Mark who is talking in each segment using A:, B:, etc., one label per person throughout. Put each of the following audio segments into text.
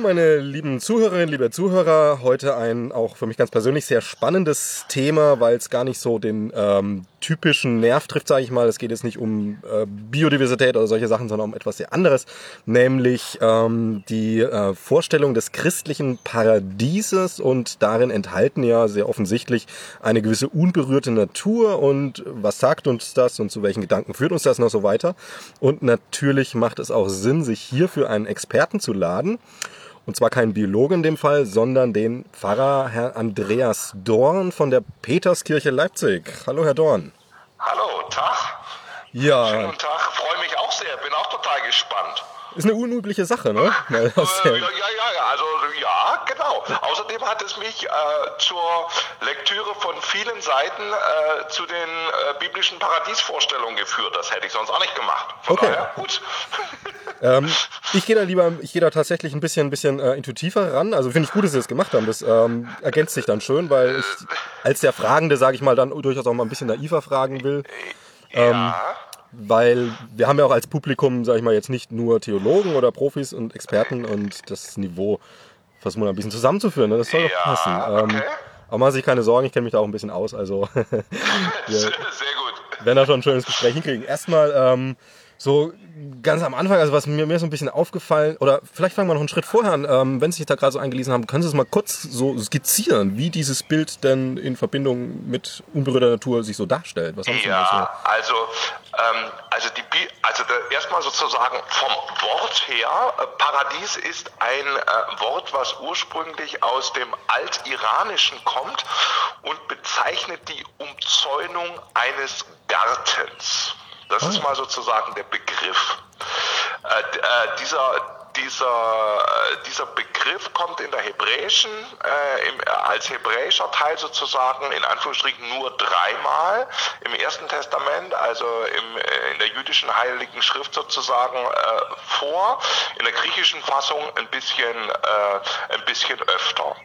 A: meine lieben Zuhörerinnen, liebe Zuhörer. Heute ein auch für mich ganz persönlich sehr spannendes Thema, weil es gar nicht so den ähm, typischen Nerv trifft, sage ich mal. Es geht jetzt nicht um äh, Biodiversität oder solche Sachen, sondern um etwas sehr anderes, nämlich ähm, die äh, Vorstellung des christlichen Paradieses und darin enthalten ja sehr offensichtlich eine gewisse unberührte Natur und was sagt uns das und zu welchen Gedanken führt uns das noch so weiter. Und natürlich macht es auch Sinn, sich hierfür einen Experten zu laden. Und zwar keinen Biologen in dem Fall, sondern den Pfarrer Herr Andreas Dorn von der Peterskirche Leipzig. Hallo, Herr Dorn.
B: Hallo, Tag.
A: Ja.
B: Schönen guten Tag, freue mich auch sehr, bin auch total gespannt.
A: Ist eine unübliche Sache, ne?
B: Äh, ja, ja, ja, also ja, genau. Außerdem hat es mich äh, zur Lektüre von vielen Seiten äh, zu den äh, biblischen Paradiesvorstellungen geführt. Das hätte ich sonst auch nicht gemacht. Von
A: Okay.
B: daher, gut.
A: ähm, ich gehe da lieber, ich gehe da tatsächlich ein bisschen, ein bisschen äh, intuitiver ran. Also finde ich gut, dass Sie das gemacht haben. Das ähm, ergänzt sich dann schön, weil ich als der Fragende, sage ich mal, dann durchaus auch mal ein bisschen naiver fragen will. Ähm,
B: ja.
A: Weil wir haben ja auch als Publikum, sage ich mal, jetzt nicht nur Theologen oder Profis und Experten und das Niveau versuchen ein bisschen zusammenzuführen. Ne? Das soll doch
B: Ja,
A: passen. Ähm,
B: okay.
A: aber machen Sie sich keine Sorgen, ich kenne mich da auch ein bisschen aus. Also wir
B: Sehr, sehr gut.
A: werden da schon ein schönes Gespräch hinkriegen. Erstmal ähm, so ganz am Anfang, also was mir, mir so ein bisschen aufgefallen, oder vielleicht fangen wir noch einen Schritt vorher an, ähm, wenn Sie sich da gerade so eingelesen haben, können Sie es mal kurz so skizzieren, wie dieses Bild denn in Verbindung mit unberührter Natur sich so darstellt? Was haben Sie denn da
B: Ja, also, ähm, also, die, also erstmal sozusagen vom Wort her, äh, Paradies ist ein äh, Wort, was ursprünglich aus dem Altiranischen kommt und bezeichnet die Umzäunung eines Gartens. Das ist mal sozusagen der Begriff. Äh, äh, dieser dieser, äh, dieser Begriff kommt in der hebräischen, äh, im, als hebräischer Teil sozusagen in Anführungsstrichen nur dreimal im Ersten Testament, also im, äh, in der jüdischen Heiligen Schrift sozusagen äh, vor, in der griechischen Fassung ein bisschen, äh, ein bisschen öfter.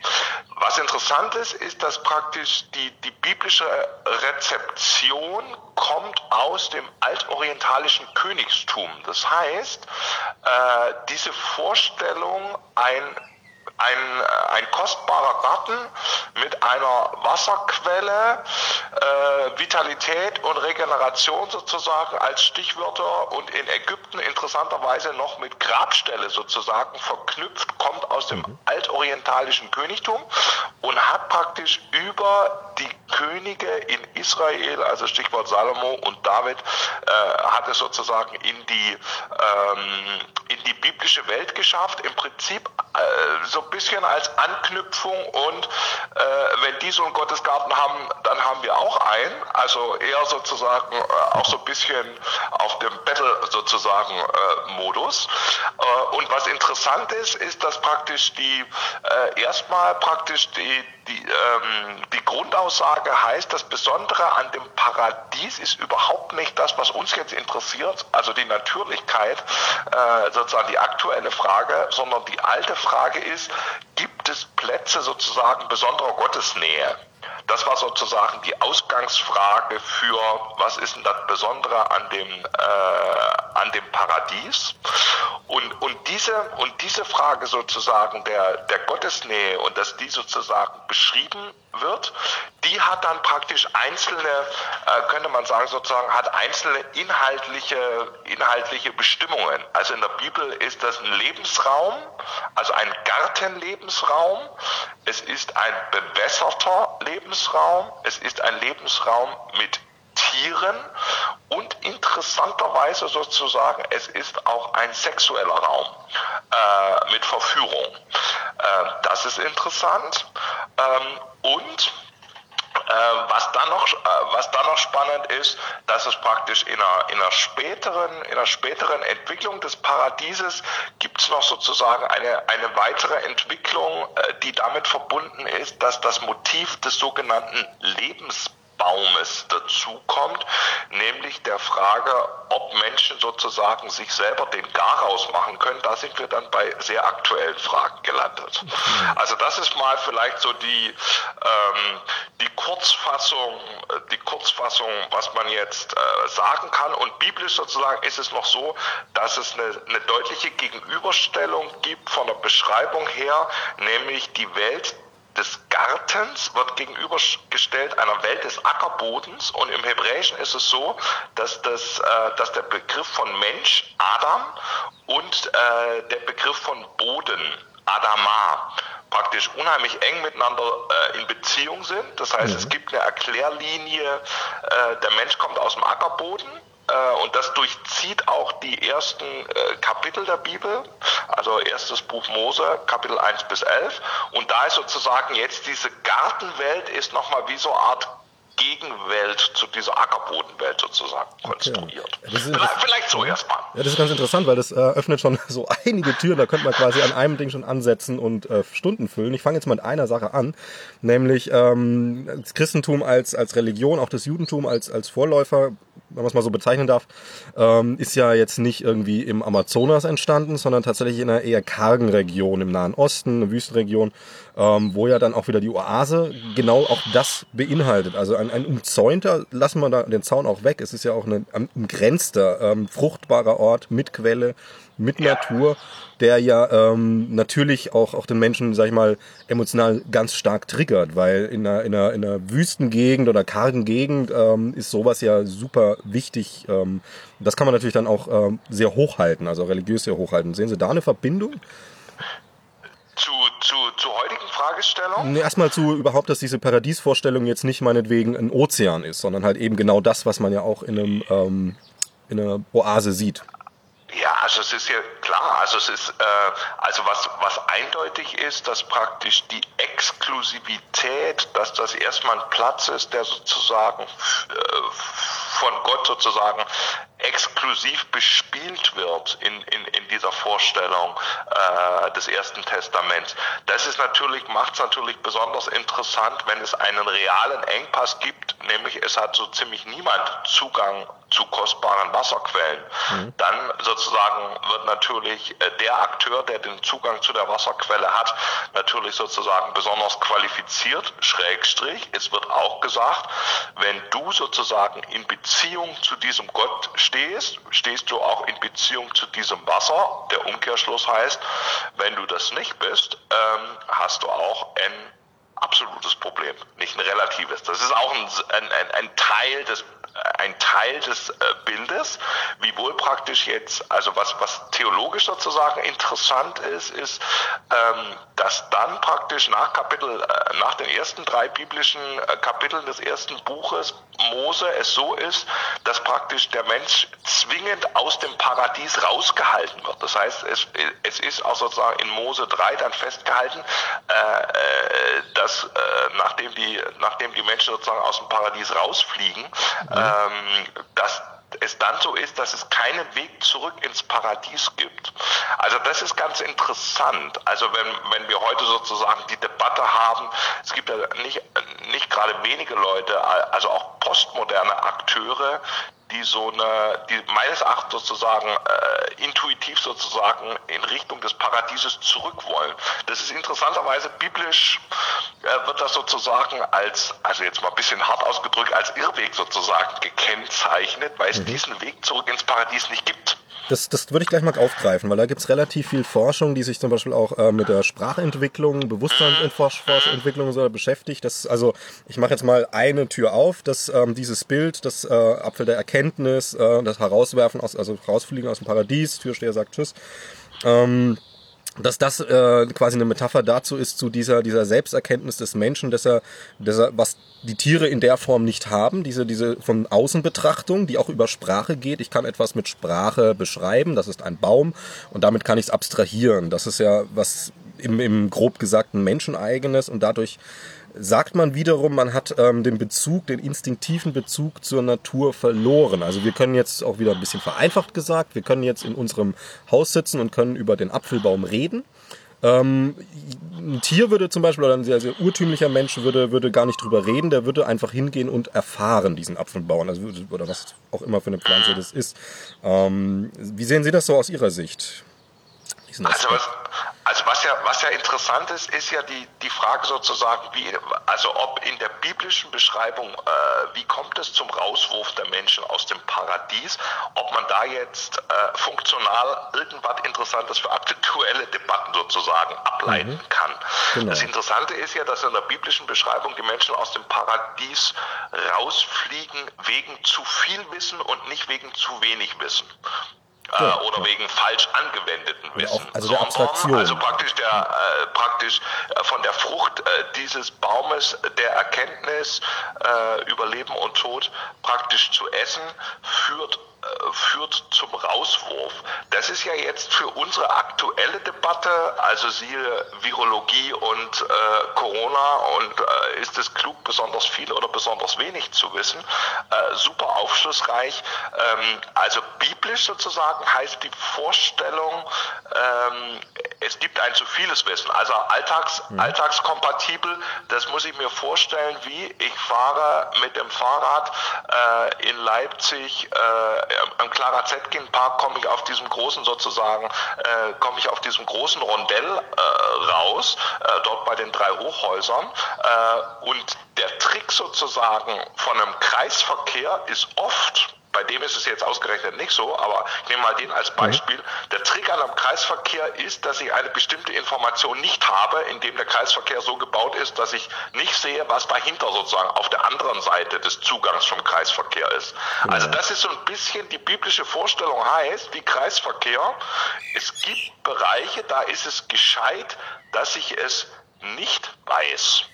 B: Was interessant ist, ist, dass praktisch die, die biblische Rezeption kommt aus dem altorientalischen Königstum. Das heißt, äh, diese Vorstellung, ein ein, äh, ein kostbarer Garten mit einer Wasserquelle, äh, Vitalität und Regeneration sozusagen als Stichwörter und in Ägypten interessanterweise noch mit Grabstelle sozusagen verknüpft, kommt aus dem altorientalischen Königtum und hat praktisch über die Könige in Israel, also Stichwort Salomo und David, äh, hat es sozusagen in die, ähm, in die biblische Welt geschafft. Im Prinzip äh, so ein bisschen als Anknüpfung und äh, wenn die so einen Gottesgarten haben, dann haben wir auch einen. Also eher sozusagen äh, auch so ein bisschen auf dem Battle sozusagen äh, Modus. Äh, und was interessant ist, ist, dass praktisch die äh, erstmal praktisch die, die, ähm, die Grundaussage heißt, das Besondere an dem Paradies ist überhaupt nicht das, was uns jetzt interessiert, also die Natürlichkeit, äh, sozusagen die aktuelle Frage, sondern die alte Frage ist, gibt es Plätze sozusagen besonderer Gottesnähe? Das war sozusagen die Ausgangsfrage für, was ist denn das Besondere an dem, äh, an dem Paradies? Und, und, diese, und diese Frage sozusagen der, der Gottesnähe und dass die sozusagen beschrieben wird, die hat dann praktisch einzelne, äh, könnte man sagen, sozusagen hat einzelne inhaltliche, inhaltliche Bestimmungen. Also in der Bibel ist das ein Lebensraum, also ein Gartenlebensraum, es ist ein bewässerter Lebensraum, es ist ein Lebensraum mit Tieren und interessanterweise sozusagen, es ist auch ein sexueller Raum äh, mit Verführung. Äh, das ist interessant. Ähm, und äh, was dann noch, äh, was dann noch spannend ist, dass es praktisch in einer, in einer späteren, in einer späteren Entwicklung des Paradieses gibt es noch sozusagen eine, eine weitere Entwicklung, äh, die damit verbunden ist, dass das Motiv des sogenannten Lebensbaumes dazukommt, nämlich der Frage, ob Menschen sozusagen sich selber den Garaus machen können. Da sind wir dann bei sehr aktuellen Fragen gelandet. Also das ist mal vielleicht so die, ähm, die Kurzfassung, die Kurzfassung, was man jetzt äh, sagen kann. Und biblisch sozusagen ist es noch so, dass es eine, eine deutliche Gegenüberstellung gibt von der Beschreibung her, nämlich die Welt des Gartens wird gegenübergestellt einer Welt des Ackerbodens und im Hebräischen ist es so, dass, das, äh, dass der Begriff von Mensch, Adam, und äh, der Begriff von Boden, Adama, praktisch unheimlich eng miteinander äh, in Beziehung sind. Das heißt, mhm. es gibt eine Erklärlinie, äh, der Mensch kommt aus dem Ackerboden und das durchzieht auch die ersten äh, Kapitel der Bibel, also erstes Buch Mose, Kapitel 1 bis 11. Und da ist sozusagen jetzt diese Gartenwelt ist nochmal wie so eine Art Gegenwelt zu dieser Ackerbodenwelt sozusagen konstruiert. Okay. Ja, vielleicht, vielleicht, so erstmal.
A: Ja, das ist ganz interessant, weil das äh, öffnet schon so einige Türen. Da könnte man quasi an einem Ding schon ansetzen und äh, Stunden füllen. Ich fange jetzt mal mit einer Sache an, nämlich ähm, das Christentum als, als Religion, auch das Judentum als, als Vorläufer wenn man es mal so bezeichnen darf, ähm, ist ja jetzt nicht irgendwie im Amazonas entstanden, sondern tatsächlich in einer eher kargen Region im Nahen Osten, eine Wüstenregion, ähm, wo ja dann auch wieder die Oase genau auch das beinhaltet. Also ein, ein umzäunter, lassen wir da den Zaun auch weg, es ist ja auch ein umgrenzter, ähm, fruchtbarer Ort mit Quelle, mit Natur, der ja ähm, natürlich auch, auch den Menschen, sag ich mal, emotional ganz stark triggert, weil in einer, in einer, in einer Wüstengegend oder kargen Gegend ähm, ist sowas ja super wichtig. Ähm, das kann man natürlich dann auch ähm, sehr hochhalten, also religiös sehr hochhalten. Sehen Sie da eine Verbindung?
B: Zu, zu, zur heutigen Fragestellung?
A: Nee, erstmal zu überhaupt, dass diese Paradiesvorstellung jetzt nicht meinetwegen ein Ozean ist, sondern halt eben genau das, was man ja auch in einem ähm, in einer Oase sieht.
B: Ja, also es ist ja klar, also es ist, äh, also was, was eindeutig ist, dass praktisch die Exklusivität, dass das erstmal ein Platz ist, der sozusagen äh, von Gott sozusagen exklusiv bespielt wird in, in, in dieser Vorstellung äh, des Ersten Testaments. Das ist natürlich, macht es natürlich besonders interessant, wenn es einen realen Engpass gibt, nämlich es hat so ziemlich niemand Zugang zu kostbaren Wasserquellen. Mhm. Dann sozusagen wird natürlich äh, der Akteur, der den Zugang zu der Wasserquelle hat, natürlich sozusagen besonders qualifiziert, Schrägstrich. Es wird auch gesagt, wenn du sozusagen in Beziehung zu diesem Gott stehst, stehst du auch in Beziehung zu diesem Wasser. Der Umkehrschluss heißt, wenn du das nicht bist, ähm, hast du auch ein absolutes Problem, nicht ein relatives. Das ist auch ein, ein, ein Teil des ein Teil des äh, Bildes, wiewohl praktisch jetzt, also was, was theologisch sozusagen interessant ist, ist, ähm, dass dann praktisch nach Kapitel, äh, nach den ersten drei biblischen äh, Kapiteln des ersten Buches Mose es so ist, dass praktisch der Mensch zwingend aus dem Paradies rausgehalten wird. Das heißt, es, es ist auch sozusagen in Mose 3 dann festgehalten, äh, äh dass äh, nachdem, die, nachdem die Menschen sozusagen aus dem Paradies rausfliegen, mhm. Ähm, dass es dann so ist, dass es keinen Weg zurück ins Paradies gibt. Also das ist ganz interessant. Also wenn, wenn wir heute sozusagen die Debatte haben, es gibt ja nicht, nicht gerade wenige Leute, also auch postmoderne Akteure, die so eine, die meines Erachtens sozusagen äh, intuitiv sozusagen in Richtung des Paradieses zurück wollen. Das ist interessanterweise biblisch äh, wird das sozusagen als, also jetzt mal ein bisschen hart ausgedrückt, als Irrweg sozusagen gekennzeichnet, weil es mhm. diesen Weg zurück ins Paradies nicht gibt.
A: Das, das würde ich gleich mal aufgreifen, weil da gibt's relativ viel Forschung, die sich zum Beispiel auch äh, mit der Sprachentwicklung, Bewusstseinsentwicklung so beschäftigt. Das, also ich mache jetzt mal eine Tür auf, dass ähm, dieses Bild, das äh, Apfel der Erkenntnis, äh, das Herauswerfen aus, also rausfliegen aus dem Paradies, Türsteher sagt Tschüss. Ähm, dass das äh, quasi eine Metapher dazu ist, zu dieser, dieser Selbsterkenntnis des Menschen, dass er, dass er, was die Tiere in der Form nicht haben, diese, diese von Außenbetrachtung, die auch über Sprache geht. Ich kann etwas mit Sprache beschreiben, das ist ein Baum und damit kann ich es abstrahieren. Das ist ja was im, im grob gesagten Menscheneigenes und dadurch sagt man wiederum, man hat ähm, den Bezug, den instinktiven Bezug zur Natur verloren. Also wir können jetzt auch wieder ein bisschen vereinfacht gesagt, wir können jetzt in unserem Haus sitzen und können über den Apfelbaum reden. Ähm, ein Tier würde zum Beispiel, oder ein sehr, sehr urtümlicher Mensch würde, würde gar nicht drüber reden, der würde einfach hingehen und erfahren, diesen Apfelbaum, also, oder was auch immer für eine Pflanze das ist. Ähm, wie sehen Sie das so aus Ihrer Sicht?
B: Also was, also was ja, was ja interessant ist, ist ja die, die Frage sozusagen, wie, also ob in der biblischen Beschreibung, äh, wie kommt es zum Rauswurf der Menschen aus dem Paradies, ob man da jetzt äh, funktional irgendwas Interessantes für aktuelle Debatten sozusagen ableiten mhm. kann. Genau. Das Interessante ist ja, dass in der biblischen Beschreibung die Menschen aus dem Paradies rausfliegen wegen zu viel Wissen und nicht wegen zu wenig Wissen ja, oder ja. wegen falsch angewendeten Wissen. Auch,
A: also der Abstraktion.
B: Also praktisch der äh, praktisch äh, von der Frucht äh, dieses Baumes der Erkenntnis äh, über Leben und Tod praktisch zu essen führt äh, führt zum Rauswurf. Das ist ja jetzt für unsere aktuelle Debatte, also siehe Virologie und äh, Corona und äh, ist es klug, besonders viel oder besonders wenig zu wissen, äh, super aufschlussreich. Ähm, also biblisch sozusagen heißt die Vorstellung, ähm, es gibt ein zu vieles Wissen. Also alltags, mhm. alltagskompatibel, das muss ich mir vorstellen, wie ich fahre mit dem Fahrrad äh, in Leipzig äh, am Clara Zetkin Park komme ich auf diesem großen sozusagen, äh, komme ich auf diesem großen Rondell äh, raus, äh, dort bei den drei Hochhäusern. Äh, und der Trick sozusagen von einem Kreisverkehr ist oft, bei dem ist es jetzt ausgerechnet nicht so, aber ich nehme mal den als mhm. Beispiel. Der Trick an einem Kreisverkehr ist, dass ich eine bestimmte Information nicht habe, indem der Kreisverkehr so gebaut ist, dass ich nicht sehe, was dahinter sozusagen auf der anderen Seite des Zugangs vom Kreisverkehr ist. Also das ist so ein bisschen die biblische Vorstellung heißt, wie Kreisverkehr. Es gibt Bereiche, da ist es gescheit, dass ich es nicht weiß.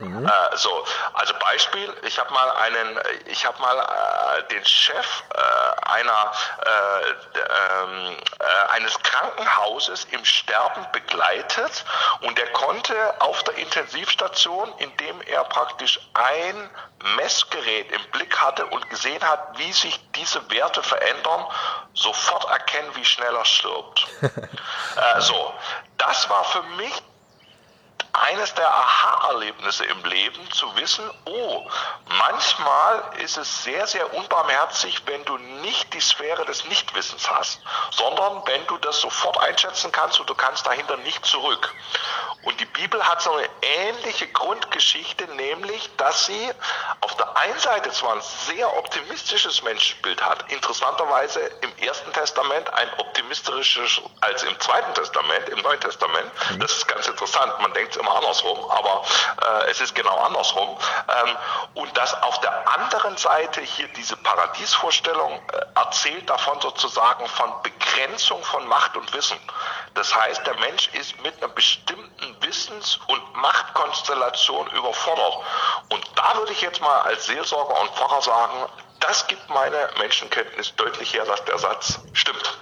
B: Mhm. Äh, so, also Beispiel, ich habe mal einen, ich habe mal äh, den Chef äh, einer äh, ähm, äh, eines Krankenhauses im Sterben begleitet und er konnte auf der Intensivstation, indem er praktisch ein Messgerät im Blick hatte und gesehen hat, wie sich diese Werte verändern, sofort erkennen, wie schnell er stirbt. Äh, so, das war für mich eines der Aha-Erlebnisse im Leben, zu wissen, oh, manchmal ist es sehr, sehr unbarmherzig, wenn du nicht die Sphäre des Nichtwissens hast, sondern wenn du das sofort einschätzen kannst und du kannst dahinter nicht zurück. Und die Bibel hat so eine ähnliche Grundgeschichte, nämlich, dass sie auf der einen Seite zwar ein sehr optimistisches Menschenbild hat, interessanterweise im Ersten Testament ein optimistisches als im Zweiten Testament, im Neuen Testament. Mhm. Das ist ganz interessant. Man denkt immer andersrum, aber äh, es ist genau andersrum. Ähm, und dass auf der anderen Seite hier diese Paradiesvorstellung äh, erzählt davon sozusagen von Begrenzung von Macht und Wissen. Das heißt, der Mensch ist mit einer bestimmten Wissens- und Machtkonstellation überfordert. Und da würde ich jetzt mal als Seelsorger und Pfarrer sagen, das gibt meine Menschenkenntnis deutlich her, dass der Satz stimmt.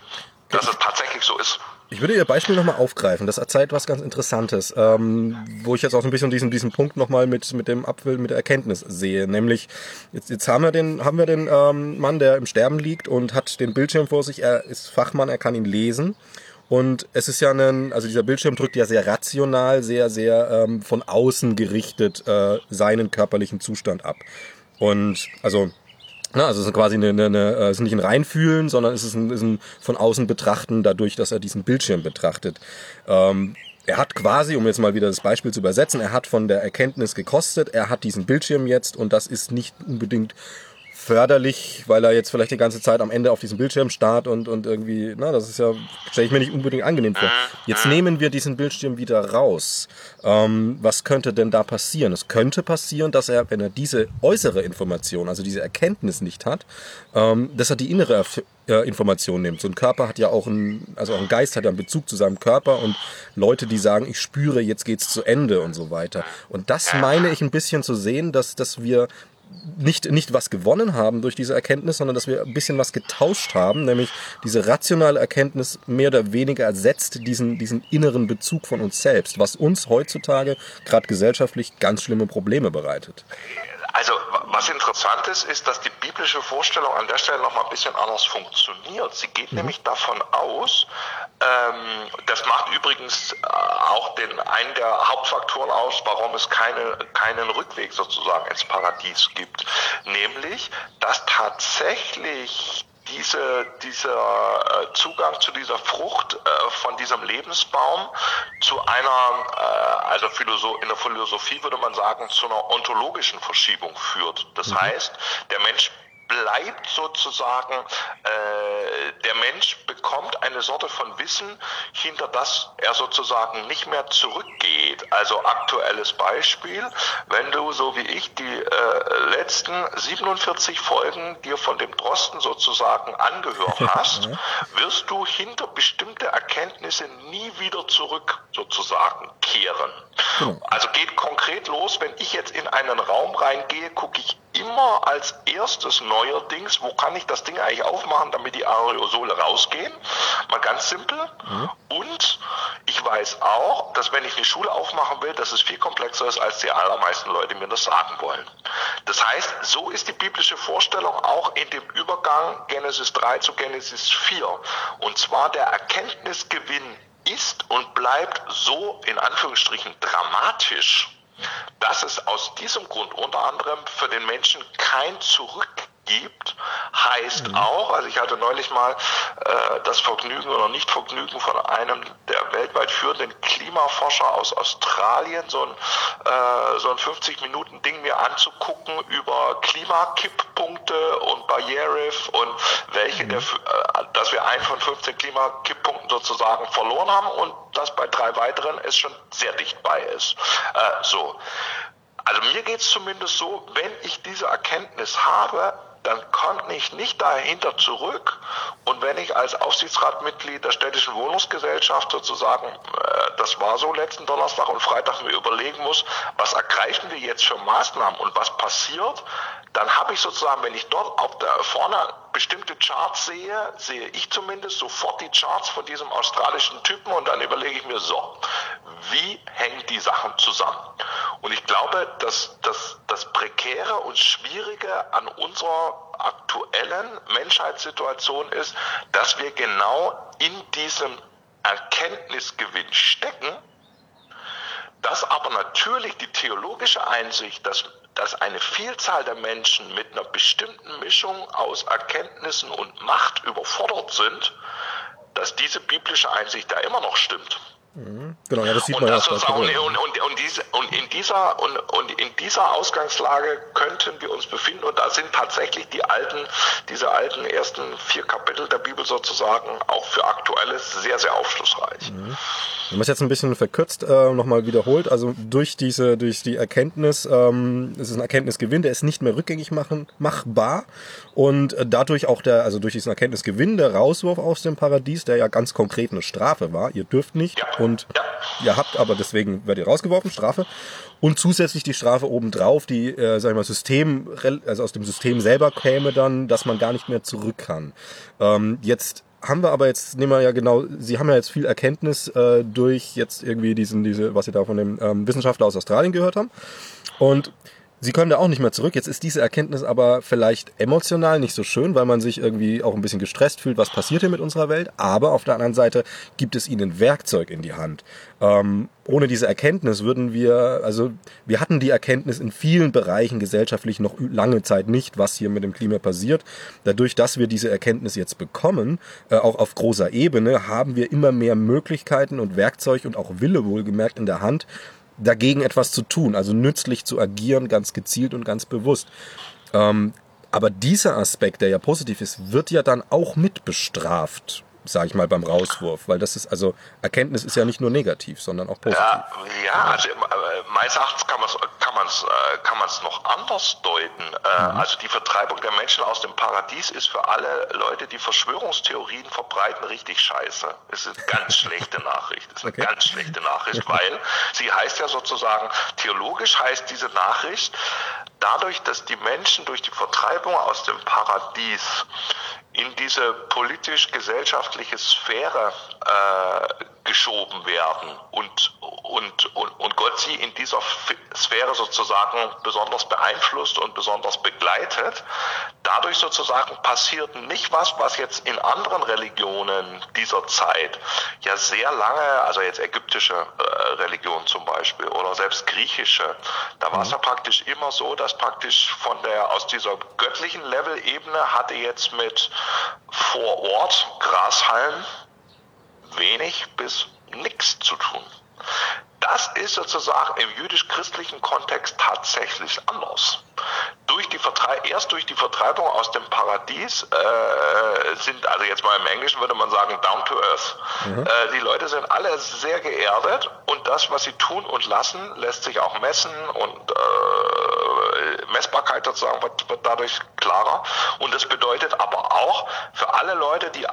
B: Dass es tatsächlich so ist.
A: Ich würde Ihr Beispiel nochmal aufgreifen. Das erzählt was ganz Interessantes, ähm, wo ich jetzt auch so ein bisschen diesen, diesen Punkt nochmal mit, mit dem Apfel, mit der Erkenntnis sehe. Nämlich, jetzt, jetzt haben wir den, haben wir den ähm, Mann, der im Sterben liegt und hat den Bildschirm vor sich. Er ist Fachmann, er kann ihn lesen. Und es ist ja ein, also dieser Bildschirm drückt ja sehr rational, sehr, sehr ähm, von außen gerichtet äh, seinen körperlichen Zustand ab. Und also na, also es ist quasi eine, eine, eine, äh, es ist nicht ein Reinfühlen, sondern es ist ein, ist ein von außen betrachten, dadurch, dass er diesen Bildschirm betrachtet. Ähm, er hat quasi, um jetzt mal wieder das Beispiel zu übersetzen, er hat von der Erkenntnis gekostet, er hat diesen Bildschirm jetzt und das ist nicht unbedingt förderlich, weil er jetzt vielleicht die ganze Zeit am Ende auf diesem Bildschirm starrt und, und irgendwie, na, das ist ja, stelle ich mir nicht unbedingt angenehm vor. Jetzt nehmen wir diesen Bildschirm wieder raus. Ähm, was könnte denn da passieren? Es könnte passieren, dass er, wenn er diese äußere Information, also diese Erkenntnis nicht hat, ähm, dass er die innere äh, Information nimmt. So ein Körper hat ja auch ein, also auch ein Geist hat ja einen Bezug zu seinem Körper und Leute, die sagen, ich spüre, jetzt geht's zu Ende und so weiter. Und das meine ich ein bisschen zu sehen, dass, dass wir nicht, nicht was gewonnen haben durch diese Erkenntnis, sondern dass wir ein bisschen was getauscht haben, nämlich diese rationale Erkenntnis mehr oder weniger ersetzt diesen, diesen inneren Bezug von uns selbst, was uns heutzutage gerade gesellschaftlich ganz schlimme Probleme bereitet.
B: Also was interessant ist, ist, dass die biblische Vorstellung an der Stelle noch mal ein bisschen anders funktioniert. Sie geht mhm. nämlich davon aus, ähm, das macht übrigens äh, auch den, einen der Hauptfaktoren aus, warum es keine, keinen Rückweg sozusagen ins Paradies gibt, nämlich, dass tatsächlich diese, dieser äh, Zugang zu dieser Frucht äh, von diesem Lebensbaum zu einer, äh, also Philosoph in der Philosophie würde man sagen, zu einer ontologischen Verschiebung führt. Das mhm. heißt, der Mensch bleibt sozusagen, äh, der Mensch bekommt eine Sorte von Wissen, hinter das er sozusagen nicht mehr zurückgeht. Also aktuelles Beispiel, wenn du so wie ich die äh, letzten 47 Folgen dir von dem Drosten sozusagen angehört hast, wirst du hinter bestimmte Erkenntnisse nie wieder zurück sozusagen kehren. Genau. Also geht konkret los, wenn ich jetzt in einen Raum reingehe, gucke ich immer als erstes neuerdings, wo kann ich das Ding eigentlich aufmachen, damit die Aerosole rausgehen? Mal ganz simpel. Mhm. Und ich weiß auch, dass wenn ich eine Schule aufmachen will, dass es viel komplexer ist, als die allermeisten Leute mir das sagen wollen. Das heißt, so ist die biblische Vorstellung auch in dem Übergang Genesis 3 zu Genesis 4. Und zwar der Erkenntnisgewinn ist und bleibt so in Anführungsstrichen dramatisch, dass es aus diesem Grund unter anderem für den Menschen kein Zurück gibt, heißt mhm. auch, also ich hatte neulich mal äh, das Vergnügen oder Nicht-Vergnügen von einem der weltweit führenden Klimaforscher aus Australien, so ein, äh, so ein 50-Minuten-Ding mir anzugucken über Klimakipppunkte und Barriere und welche mhm. der, äh, dass wir einen von 15 Klimakipppunkten sozusagen verloren haben und dass bei drei weiteren es schon sehr dicht bei ist. Äh, so. Also mir geht es zumindest so, wenn ich diese Erkenntnis habe, dann komme ich nicht dahinter zurück. Und wenn ich als Aufsichtsratmitglied der städtischen Wohnungsgesellschaft sozusagen, äh, das war so letzten Donnerstag und Freitag, mir überlegen muss, was ergreifen wir jetzt für Maßnahmen und was passiert, dann habe ich sozusagen, wenn ich dort auf der vorne bestimmte Charts sehe, sehe ich zumindest sofort die Charts von diesem australischen Typen und dann überlege ich mir so, wie hängen die Sachen zusammen? Und ich glaube, dass, dass das Prekäre und Schwierige an unserer aktuellen Menschheitssituation ist, dass wir genau in diesem Erkenntnisgewinn stecken, dass aber natürlich die theologische Einsicht, dass, dass eine Vielzahl der Menschen mit einer bestimmten Mischung aus Erkenntnissen und Macht überfordert sind, dass diese biblische Einsicht da immer noch stimmt.
A: Mhm. Genau, ja, das sieht und man das
B: ja. Auch, und, und, und, diese, und, in dieser, und, und in dieser Ausgangslage könnten wir uns befinden und da sind tatsächlich die alten, diese alten ersten vier Kapitel der Bibel sozusagen auch für Aktuelles sehr, sehr aufschlussreich.
A: Mhm. Wenn man es jetzt ein bisschen verkürzt äh, nochmal wiederholt, also durch diese, durch die Erkenntnis, ähm, es ist ein Erkenntnisgewinn, der ist nicht mehr rückgängig machen, machbar und äh, dadurch auch der, also durch diesen Erkenntnisgewinn, der Rauswurf aus dem Paradies, der ja ganz konkret eine Strafe war, ihr dürft nicht ja. und ja. ihr habt aber deswegen werdet ihr rausgeworfen, Strafe und zusätzlich die Strafe obendrauf, die, äh, sag ich mal, System, also aus dem System selber käme dann, dass man gar nicht mehr zurück kann. Ähm, jetzt haben wir aber jetzt, nehmen wir ja genau, Sie haben ja jetzt viel Erkenntnis äh, durch jetzt irgendwie diesen, diese, was Sie da von dem ähm, Wissenschaftler aus Australien gehört haben. Und Sie können da auch nicht mehr zurück. Jetzt ist diese Erkenntnis aber vielleicht emotional nicht so schön, weil man sich irgendwie auch ein bisschen gestresst fühlt, was passiert hier mit unserer Welt. Aber auf der anderen Seite gibt es ihnen Werkzeug in die Hand. Ähm, ohne diese Erkenntnis würden wir, also wir hatten die Erkenntnis in vielen Bereichen gesellschaftlich noch lange Zeit nicht, was hier mit dem Klima passiert. Dadurch, dass wir diese Erkenntnis jetzt bekommen, äh, auch auf großer Ebene, haben wir immer mehr Möglichkeiten und Werkzeug und auch Wille wohlgemerkt in der Hand, dagegen etwas zu tun, also nützlich zu agieren, ganz gezielt und ganz bewusst. Ähm, aber dieser Aspekt, der ja positiv ist, wird ja dann auch mit bestraft sage ich mal, beim Rauswurf? Weil das ist, also Erkenntnis ist ja nicht nur negativ, sondern auch positiv.
B: Ja, ja also äh, meines Erachtens kann man es kann man's, äh, kann man's noch anders deuten. Äh, mhm. Also die Vertreibung der Menschen aus dem Paradies ist für alle Leute, die Verschwörungstheorien verbreiten, richtig scheiße. Es ist eine ganz schlechte Nachricht. Es ist okay. eine ganz schlechte Nachricht, weil sie heißt ja sozusagen, theologisch heißt diese Nachricht, dadurch, dass die Menschen durch die Vertreibung aus dem Paradies in diese politisch-gesellschaftliche Sphäre äh, geschoben werden und, und, und, und Gott sie in dieser Sphäre sozusagen besonders beeinflusst und besonders begleitet. Dadurch sozusagen passiert nicht was, was jetzt in anderen Religionen dieser Zeit ja sehr lange, also jetzt ägyptische äh, Religion zum Beispiel oder selbst griechische, da war es mhm. ja praktisch immer so, dass praktisch von der aus dieser göttlichen Level-Ebene hatte jetzt mit vor Ort Grashalm wenig bis nichts zu tun. Das ist sozusagen im jüdisch-christlichen Kontext tatsächlich anders. Durch die erst durch die Vertreibung aus dem Paradies äh, sind, also jetzt mal im Englischen würde man sagen, down to earth. Mhm. Äh, die Leute sind alle sehr geerdet und das, was sie tun und lassen, lässt sich auch messen und äh, Messbarkeit sozusagen wird, wird dadurch klarer. Und das bedeutet aber auch für alle Leute, die äh,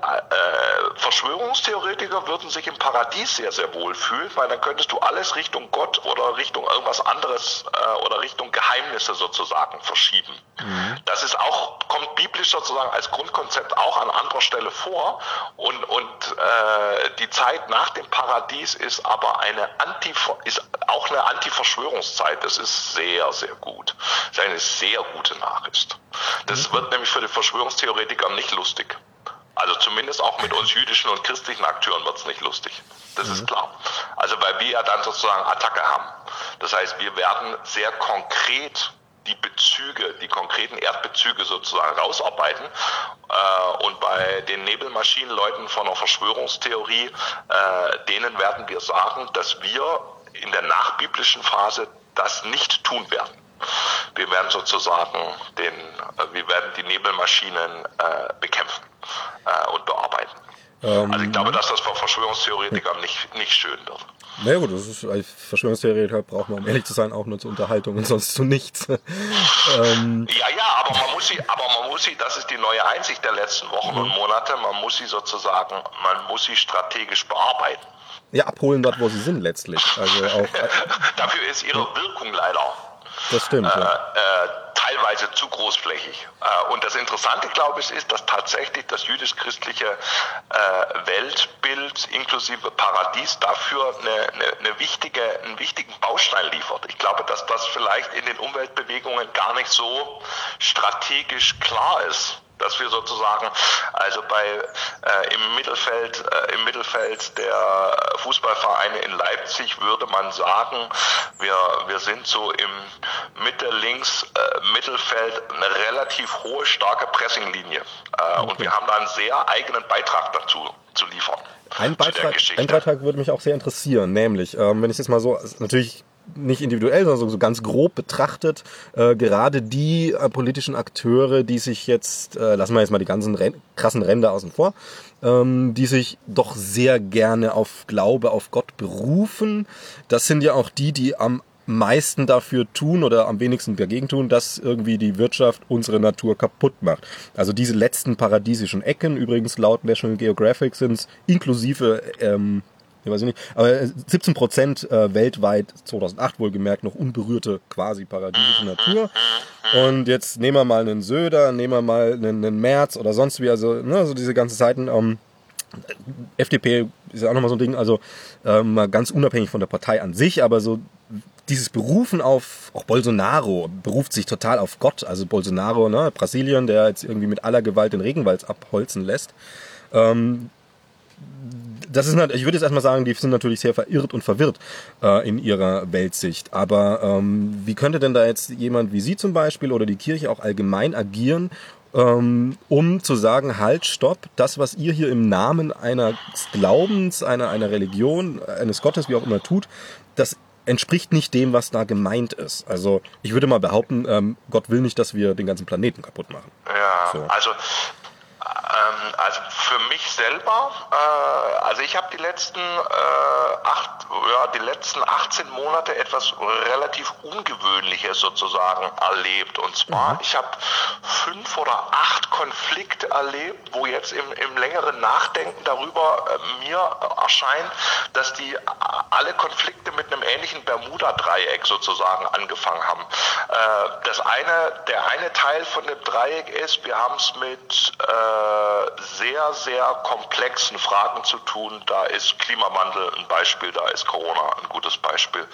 B: Verschwörungstheoretiker würden sich im Paradies sehr, sehr wohl fühlen, weil dann könntest du alles Richtung Gott oder Richtung irgendwas anderes äh, oder Richtung Geheimnisse sozusagen verschieben. Mhm. Das ist auch, kommt biblisch sozusagen als Grundkonzept auch an anderer Stelle vor. Und, und äh, die Zeit nach dem Paradies ist aber eine Anti, ist auch eine Anti-Verschwörungszeit. Das ist sehr, sehr gut. Das ist eine sehr gute Nachricht. Das mhm. wird nämlich für die Verschwörungstheoretiker nicht lustig. Also zumindest auch mit uns jüdischen und christlichen Akteuren wird es nicht lustig. Das mhm. ist klar. Also weil wir ja dann sozusagen Attacke haben. Das heißt, wir werden sehr konkret die Bezüge, die konkreten Erdbezüge sozusagen rausarbeiten. Äh, und bei den Nebelmaschinenleuten von der Verschwörungstheorie, äh, denen werden wir sagen, dass wir in der nachbiblischen Phase das nicht tun werden. Wir werden sozusagen den, äh, wir werden die Nebelmaschinen äh, bekämpfen äh, und bearbeiten. Ähm, also ich glaube, dass das für Verschwörungstheoretiker nicht, nicht schön wird.
A: Na ja, gut, das ist als Verschwörungstheoretiker braucht man, um ehrlich zu sein, auch nur zur Unterhaltung und sonst zu nichts.
B: ähm, ja, ja, aber man muss sie, aber man muss sie, das ist die neue Einsicht der letzten Wochen mhm. und Monate, man muss sie sozusagen, man muss sie strategisch bearbeiten.
A: Ja, abholen dort, wo sie sind letztlich. Also auch,
B: Dafür ist ihre Wirkung leider.
A: Das stimmt. Äh,
B: ja. äh, teilweise zu großflächig. Äh, und das Interessante, glaube ich, ist, dass tatsächlich das jüdisch-christliche äh, Weltbild inklusive Paradies dafür eine, eine, eine wichtige, einen wichtigen Baustein liefert. Ich glaube, dass das vielleicht in den Umweltbewegungen gar nicht so strategisch klar ist dass wir sozusagen also bei äh, im Mittelfeld äh, im Mittelfeld der Fußballvereine in Leipzig würde man sagen, wir wir sind so im Mitte links äh, Mittelfeld eine relativ hohe starke Pressinglinie äh, okay. und wir haben da einen sehr eigenen Beitrag dazu zu liefern.
A: Ein Beitrag, ein Beitrag würde mich auch sehr interessieren, nämlich, ähm, wenn ich jetzt mal so, natürlich nicht individuell, sondern so ganz grob betrachtet, äh, gerade die äh, politischen Akteure, die sich jetzt, äh, lassen wir jetzt mal die ganzen Ren krassen Ränder außen vor, ähm, die sich doch sehr gerne auf Glaube, auf Gott berufen, das sind ja auch die, die am meisten dafür tun oder am wenigsten dagegen tun, dass irgendwie die Wirtschaft unsere Natur kaputt macht. Also diese letzten paradiesischen Ecken, übrigens laut National Geographic sind inklusive ähm, ich weiß nicht, aber 17 Prozent äh, weltweit 2008 wohlgemerkt noch unberührte quasi paradiesische Natur. Und jetzt nehmen wir mal einen Söder, nehmen wir mal einen, einen März oder sonst wie, also ne, so diese ganzen Zeiten. Ähm, FDP ist ja auch nochmal so ein Ding, also ähm, ganz unabhängig von der Partei an sich, aber so dieses Berufen auf, auch Bolsonaro beruft sich total auf Gott, also Bolsonaro, ne, Brasilien, der jetzt irgendwie mit aller Gewalt den Regenwald abholzen lässt. Ähm, das ist, ich würde jetzt erstmal sagen, die sind natürlich sehr verirrt und verwirrt äh, in ihrer Weltsicht. Aber ähm, wie könnte denn da jetzt jemand wie Sie zum Beispiel oder die Kirche auch allgemein agieren, ähm, um zu sagen, halt, stopp, das, was ihr hier im Namen eines Glaubens, einer, einer Religion, eines Gottes, wie auch immer tut, das entspricht nicht dem, was da gemeint ist. Also ich würde mal behaupten, ähm, Gott will nicht, dass wir den ganzen Planeten kaputt machen.
B: Ja, so. also ähm, also für mich selber, äh, also ich habe die letzten äh, acht, ja, die letzten 18 Monate etwas relativ Ungewöhnliches sozusagen erlebt. Und zwar, mhm. ich habe fünf oder acht Konflikte erlebt, wo jetzt im, im längeren Nachdenken darüber äh, mir erscheint, dass die alle Konflikte mit einem ähnlichen Bermuda-Dreieck sozusagen angefangen haben. Äh, das eine, der eine Teil von dem Dreieck ist, wir haben es mit äh, äh, sehr, sehr komplexen Fragen zu tun. Da ist Klimawandel ein Beispiel, da ist Corona ein gutes Beispiel.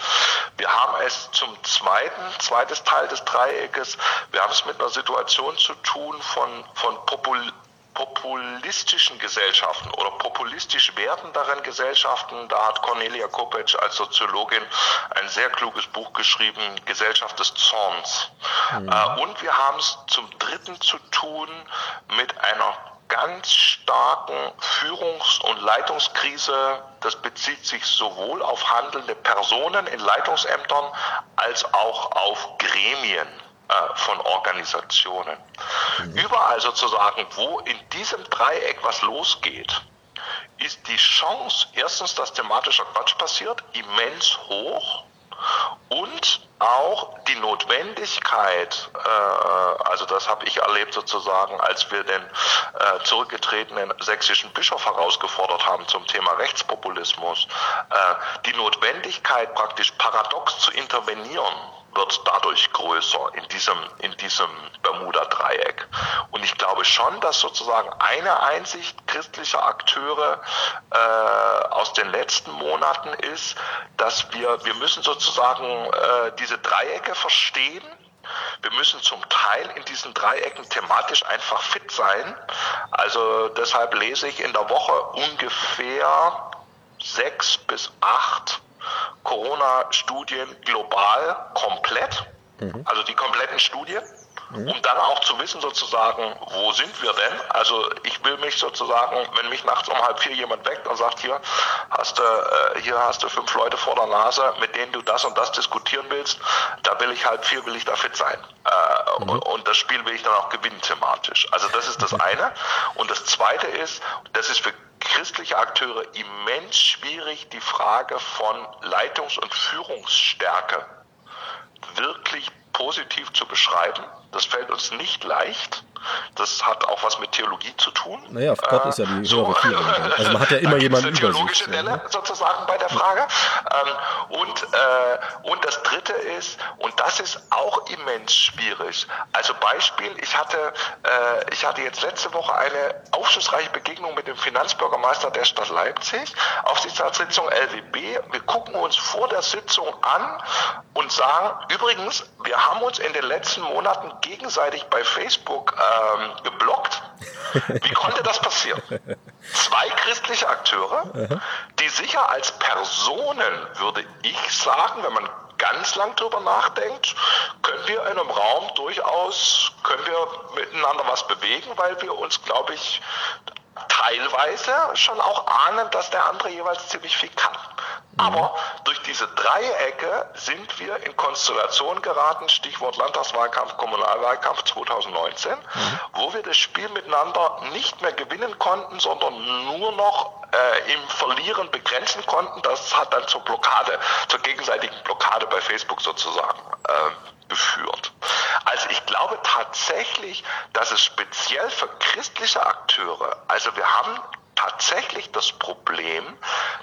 B: Wir haben es zum zweiten, zweites Teil des Dreieckes, wir haben es mit einer Situation zu tun von, von Popul populistischen Gesellschaften oder populistisch werdenderen Gesellschaften. Da hat Cornelia Kopec als Soziologin ein sehr kluges Buch geschrieben, Gesellschaft des Zorns. Mhm. Äh, und wir haben es zum Dritten zu tun mit einer ganz starken Führungs- und Leitungskrise. Das bezieht sich sowohl auf handelnde Personen in Leitungsämtern als auch auf Gremien. Äh, von Organisationen. Mhm. Überall sozusagen, wo in diesem Dreieck was losgeht, ist die Chance, erstens, dass thematischer Quatsch passiert, immens hoch und auch die Notwendigkeit, äh, also das habe ich erlebt sozusagen, als wir den äh, zurückgetretenen sächsischen Bischof herausgefordert haben zum Thema Rechtspopulismus, äh, die Notwendigkeit praktisch paradox zu intervenieren wird dadurch größer in diesem, in diesem Bermuda-Dreieck. Und ich glaube schon, dass sozusagen eine Einsicht christlicher Akteure äh, aus den letzten Monaten ist, dass wir, wir müssen sozusagen äh, diese Dreiecke verstehen. Wir müssen zum Teil in diesen Dreiecken thematisch einfach fit sein. Also deshalb lese ich in der Woche ungefähr sechs bis acht Corona-Studien global komplett, mhm. also die kompletten Studien, mhm. um dann auch zu wissen sozusagen, wo sind wir denn? Also ich will mich sozusagen, wenn mich nachts um halb vier jemand weckt und sagt, hier hast du, äh, hier hast du fünf Leute vor der Nase, mit denen du das und das diskutieren willst, da will ich halb vier, will ich da fit sein. Äh, mhm. und, und das Spiel will ich dann auch gewinnen thematisch. Also das ist das eine. Und das zweite ist, das ist für christliche Akteure immens schwierig, die Frage von Leitungs- und Führungsstärke wirklich positiv zu beschreiben. Das fällt uns nicht leicht. Das hat auch was mit Theologie zu tun.
A: Naja, Gott äh, ist ja die so, höhere Führung. Also man hat ja immer jemanden
B: eine theologische über sich. Delle sozusagen bei der Frage. Ähm, und, äh, und das Dritte ist, und das ist auch immens schwierig. Also Beispiel, ich hatte, äh, ich hatte jetzt letzte Woche eine aufschlussreiche Begegnung mit dem Finanzbürgermeister der Stadt Leipzig, Aufsichtsratssitzung LWB. Wir gucken uns vor der Sitzung an und sagen, übrigens, wir haben uns in den letzten Monaten gegenseitig bei Facebook ähm, geblockt. Wie konnte das passieren? Zwei christliche Akteure, die sicher als Personen, würde ich sagen, wenn man ganz lang drüber nachdenkt, können wir in einem Raum durchaus, können wir miteinander was bewegen, weil wir uns, glaube ich, teilweise schon auch ahnen, dass der andere jeweils ziemlich viel kann. Aber durch diese Dreiecke sind wir in Konstellation geraten, Stichwort Landtagswahlkampf, Kommunalwahlkampf 2019, mhm. wo wir das Spiel miteinander nicht mehr gewinnen konnten, sondern nur noch äh, im Verlieren begrenzen konnten. Das hat dann zur Blockade, zur gegenseitigen Blockade bei Facebook sozusagen äh, geführt. Also ich glaube tatsächlich, dass es speziell für christliche Akteure, also wir haben tatsächlich das Problem,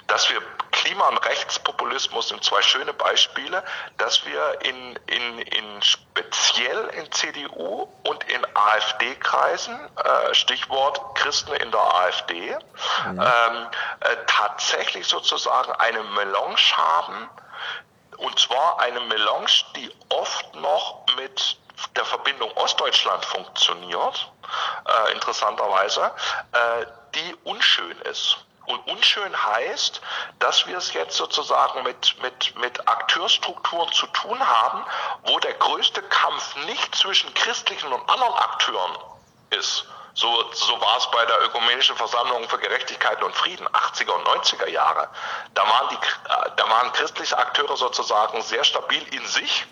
B: dass wir Klima- und Rechtspopulismus sind zwei schöne Beispiele, dass wir in, in, in speziell in CDU und in AfD-Kreisen, äh, Stichwort Christen in der AfD, mhm. ähm, äh, tatsächlich sozusagen eine Melange haben, und zwar eine Melange, die oft noch mit der Verbindung Ostdeutschland funktioniert, äh, interessanterweise, äh, die unschön ist. Und unschön heißt, dass wir es jetzt sozusagen mit, mit, mit Akteurstrukturen zu tun haben, wo der größte Kampf nicht zwischen christlichen und anderen Akteuren ist. So, so war es bei der Ökumenischen Versammlung für Gerechtigkeit und Frieden 80er und 90er Jahre. Da waren, die, äh, da waren christliche Akteure sozusagen sehr stabil in sich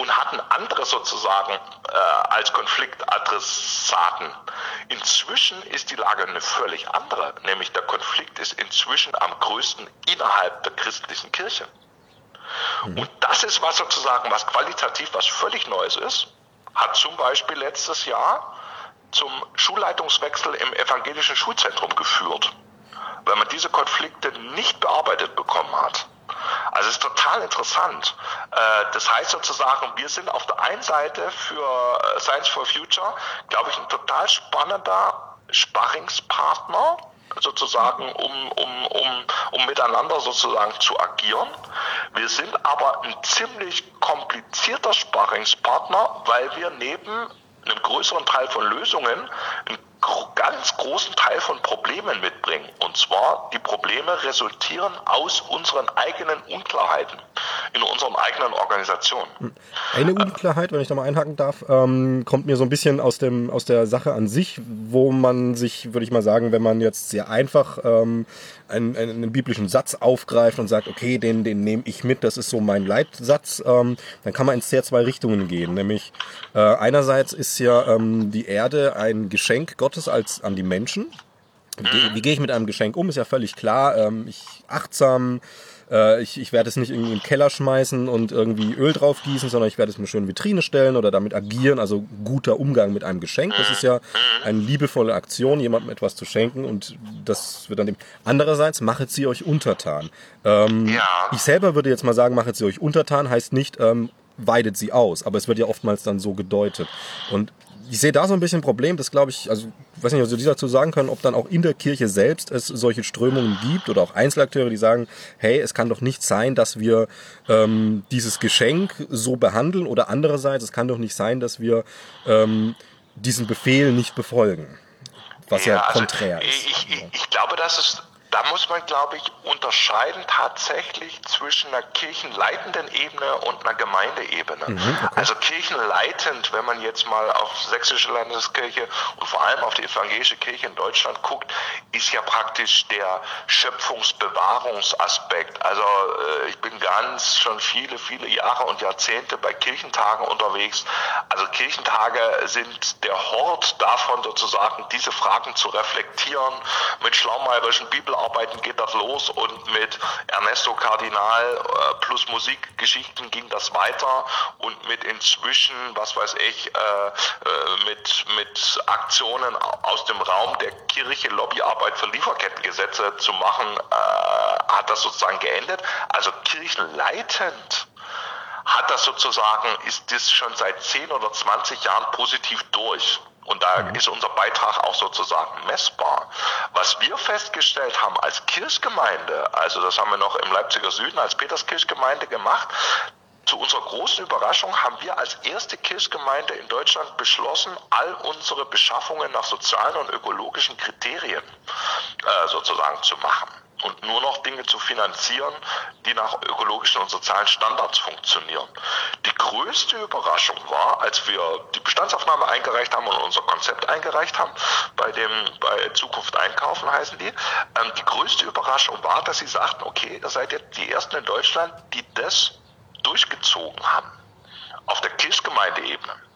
B: und hatten andere sozusagen äh, als Konfliktadressaten. Inzwischen ist die Lage eine völlig andere, nämlich der Konflikt ist inzwischen am größten innerhalb der christlichen Kirche. Mhm. Und das ist was sozusagen, was qualitativ was völlig Neues ist, hat zum Beispiel letztes Jahr zum Schulleitungswechsel im evangelischen Schulzentrum geführt, weil man diese Konflikte nicht bearbeitet bekommen hat. Also es ist total interessant. Äh, das heißt sozusagen, wir sind auf der einen Seite für äh, Science for Future, glaube ich, ein total spannender Sparringspartner sozusagen, um, um, um, um miteinander sozusagen zu agieren. Wir sind aber ein ziemlich komplizierter Sparringspartner, weil wir neben einem größeren Teil von Lösungen einen ganz großen Teil von Problemen mitbringen. Und zwar, die Probleme resultieren aus unseren eigenen Unklarheiten in unseren eigenen Organisationen.
A: Eine Unklarheit, wenn ich da mal einhaken darf, ähm, kommt mir so ein bisschen aus, dem, aus der Sache an sich, wo man sich, würde ich mal sagen, wenn man jetzt sehr einfach ähm, einen, einen biblischen Satz aufgreift und sagt, okay, den, den nehme ich mit, das ist so mein Leitsatz, ähm, dann kann man in sehr zwei Richtungen gehen. Nämlich äh, einerseits ist ja ähm, die Erde ein Geschenk Gottes als an die Menschen. Wie, wie gehe ich mit einem Geschenk um, ist ja völlig klar. Ähm, ich achtsam äh, ich, ich werde es nicht irgendwie in den Keller schmeißen und irgendwie Öl drauf gießen, sondern ich werde es mir schön in Vitrine stellen oder damit agieren. Also guter Umgang mit einem Geschenk. Das ist ja eine liebevolle Aktion, jemandem etwas zu schenken und das wird dann dem. Andererseits machet sie euch untertan. Ähm, ja. Ich selber würde jetzt mal sagen, machet sie euch untertan, heißt nicht, ähm, weidet sie aus, aber es wird ja oftmals dann so gedeutet. Und ich sehe da so ein bisschen ein Problem, das glaube ich, also ich weiß nicht, was Sie dazu sagen können, ob dann auch in der Kirche selbst es solche Strömungen gibt oder auch Einzelakteure, die sagen, hey, es kann doch nicht sein, dass wir ähm, dieses Geschenk so behandeln oder andererseits, es kann doch nicht sein, dass wir ähm, diesen Befehl nicht befolgen. Was ja, ja also konträr also ist.
B: Ich, ich, ich glaube, dass es da muss man, glaube ich, unterscheiden tatsächlich zwischen einer kirchenleitenden Ebene und einer Gemeindeebene. Mhm, okay. Also kirchenleitend, wenn man jetzt mal auf sächsische Landeskirche und vor allem auf die evangelische Kirche in Deutschland guckt, ist ja praktisch der Schöpfungsbewahrungsaspekt. Also äh, ich bin ganz schon viele, viele Jahre und Jahrzehnte bei Kirchentagen unterwegs. Also Kirchentage sind der Hort davon sozusagen, diese Fragen zu reflektieren mit schlaumeierischen Bibel Arbeiten geht das los und mit Ernesto Cardinal äh, plus Musikgeschichten ging das weiter und mit inzwischen, was weiß ich, äh, äh, mit, mit Aktionen aus dem Raum der Kirche Lobbyarbeit für Lieferkettengesetze zu machen, äh, hat das sozusagen geendet. Also kirchenleitend hat das sozusagen, ist das schon seit 10 oder 20 Jahren positiv durch. Und da ist unser Beitrag auch sozusagen messbar. Was wir festgestellt haben als Kirchgemeinde, also das haben wir noch im Leipziger Süden als Peterskirchgemeinde gemacht, zu unserer großen Überraschung haben wir als erste Kirchgemeinde in Deutschland beschlossen, all unsere Beschaffungen nach sozialen und ökologischen Kriterien äh, sozusagen zu machen und nur noch Dinge zu finanzieren, die nach ökologischen und sozialen Standards funktionieren. Die größte Überraschung war, als wir die Bestandsaufnahme eingereicht haben und unser Konzept eingereicht haben, bei dem bei Zukunft einkaufen heißen die, ähm, die größte Überraschung war, dass sie sagten, okay, ihr seid jetzt die ersten in Deutschland, die das durchgezogen haben auf der Kirchgemeindeebene.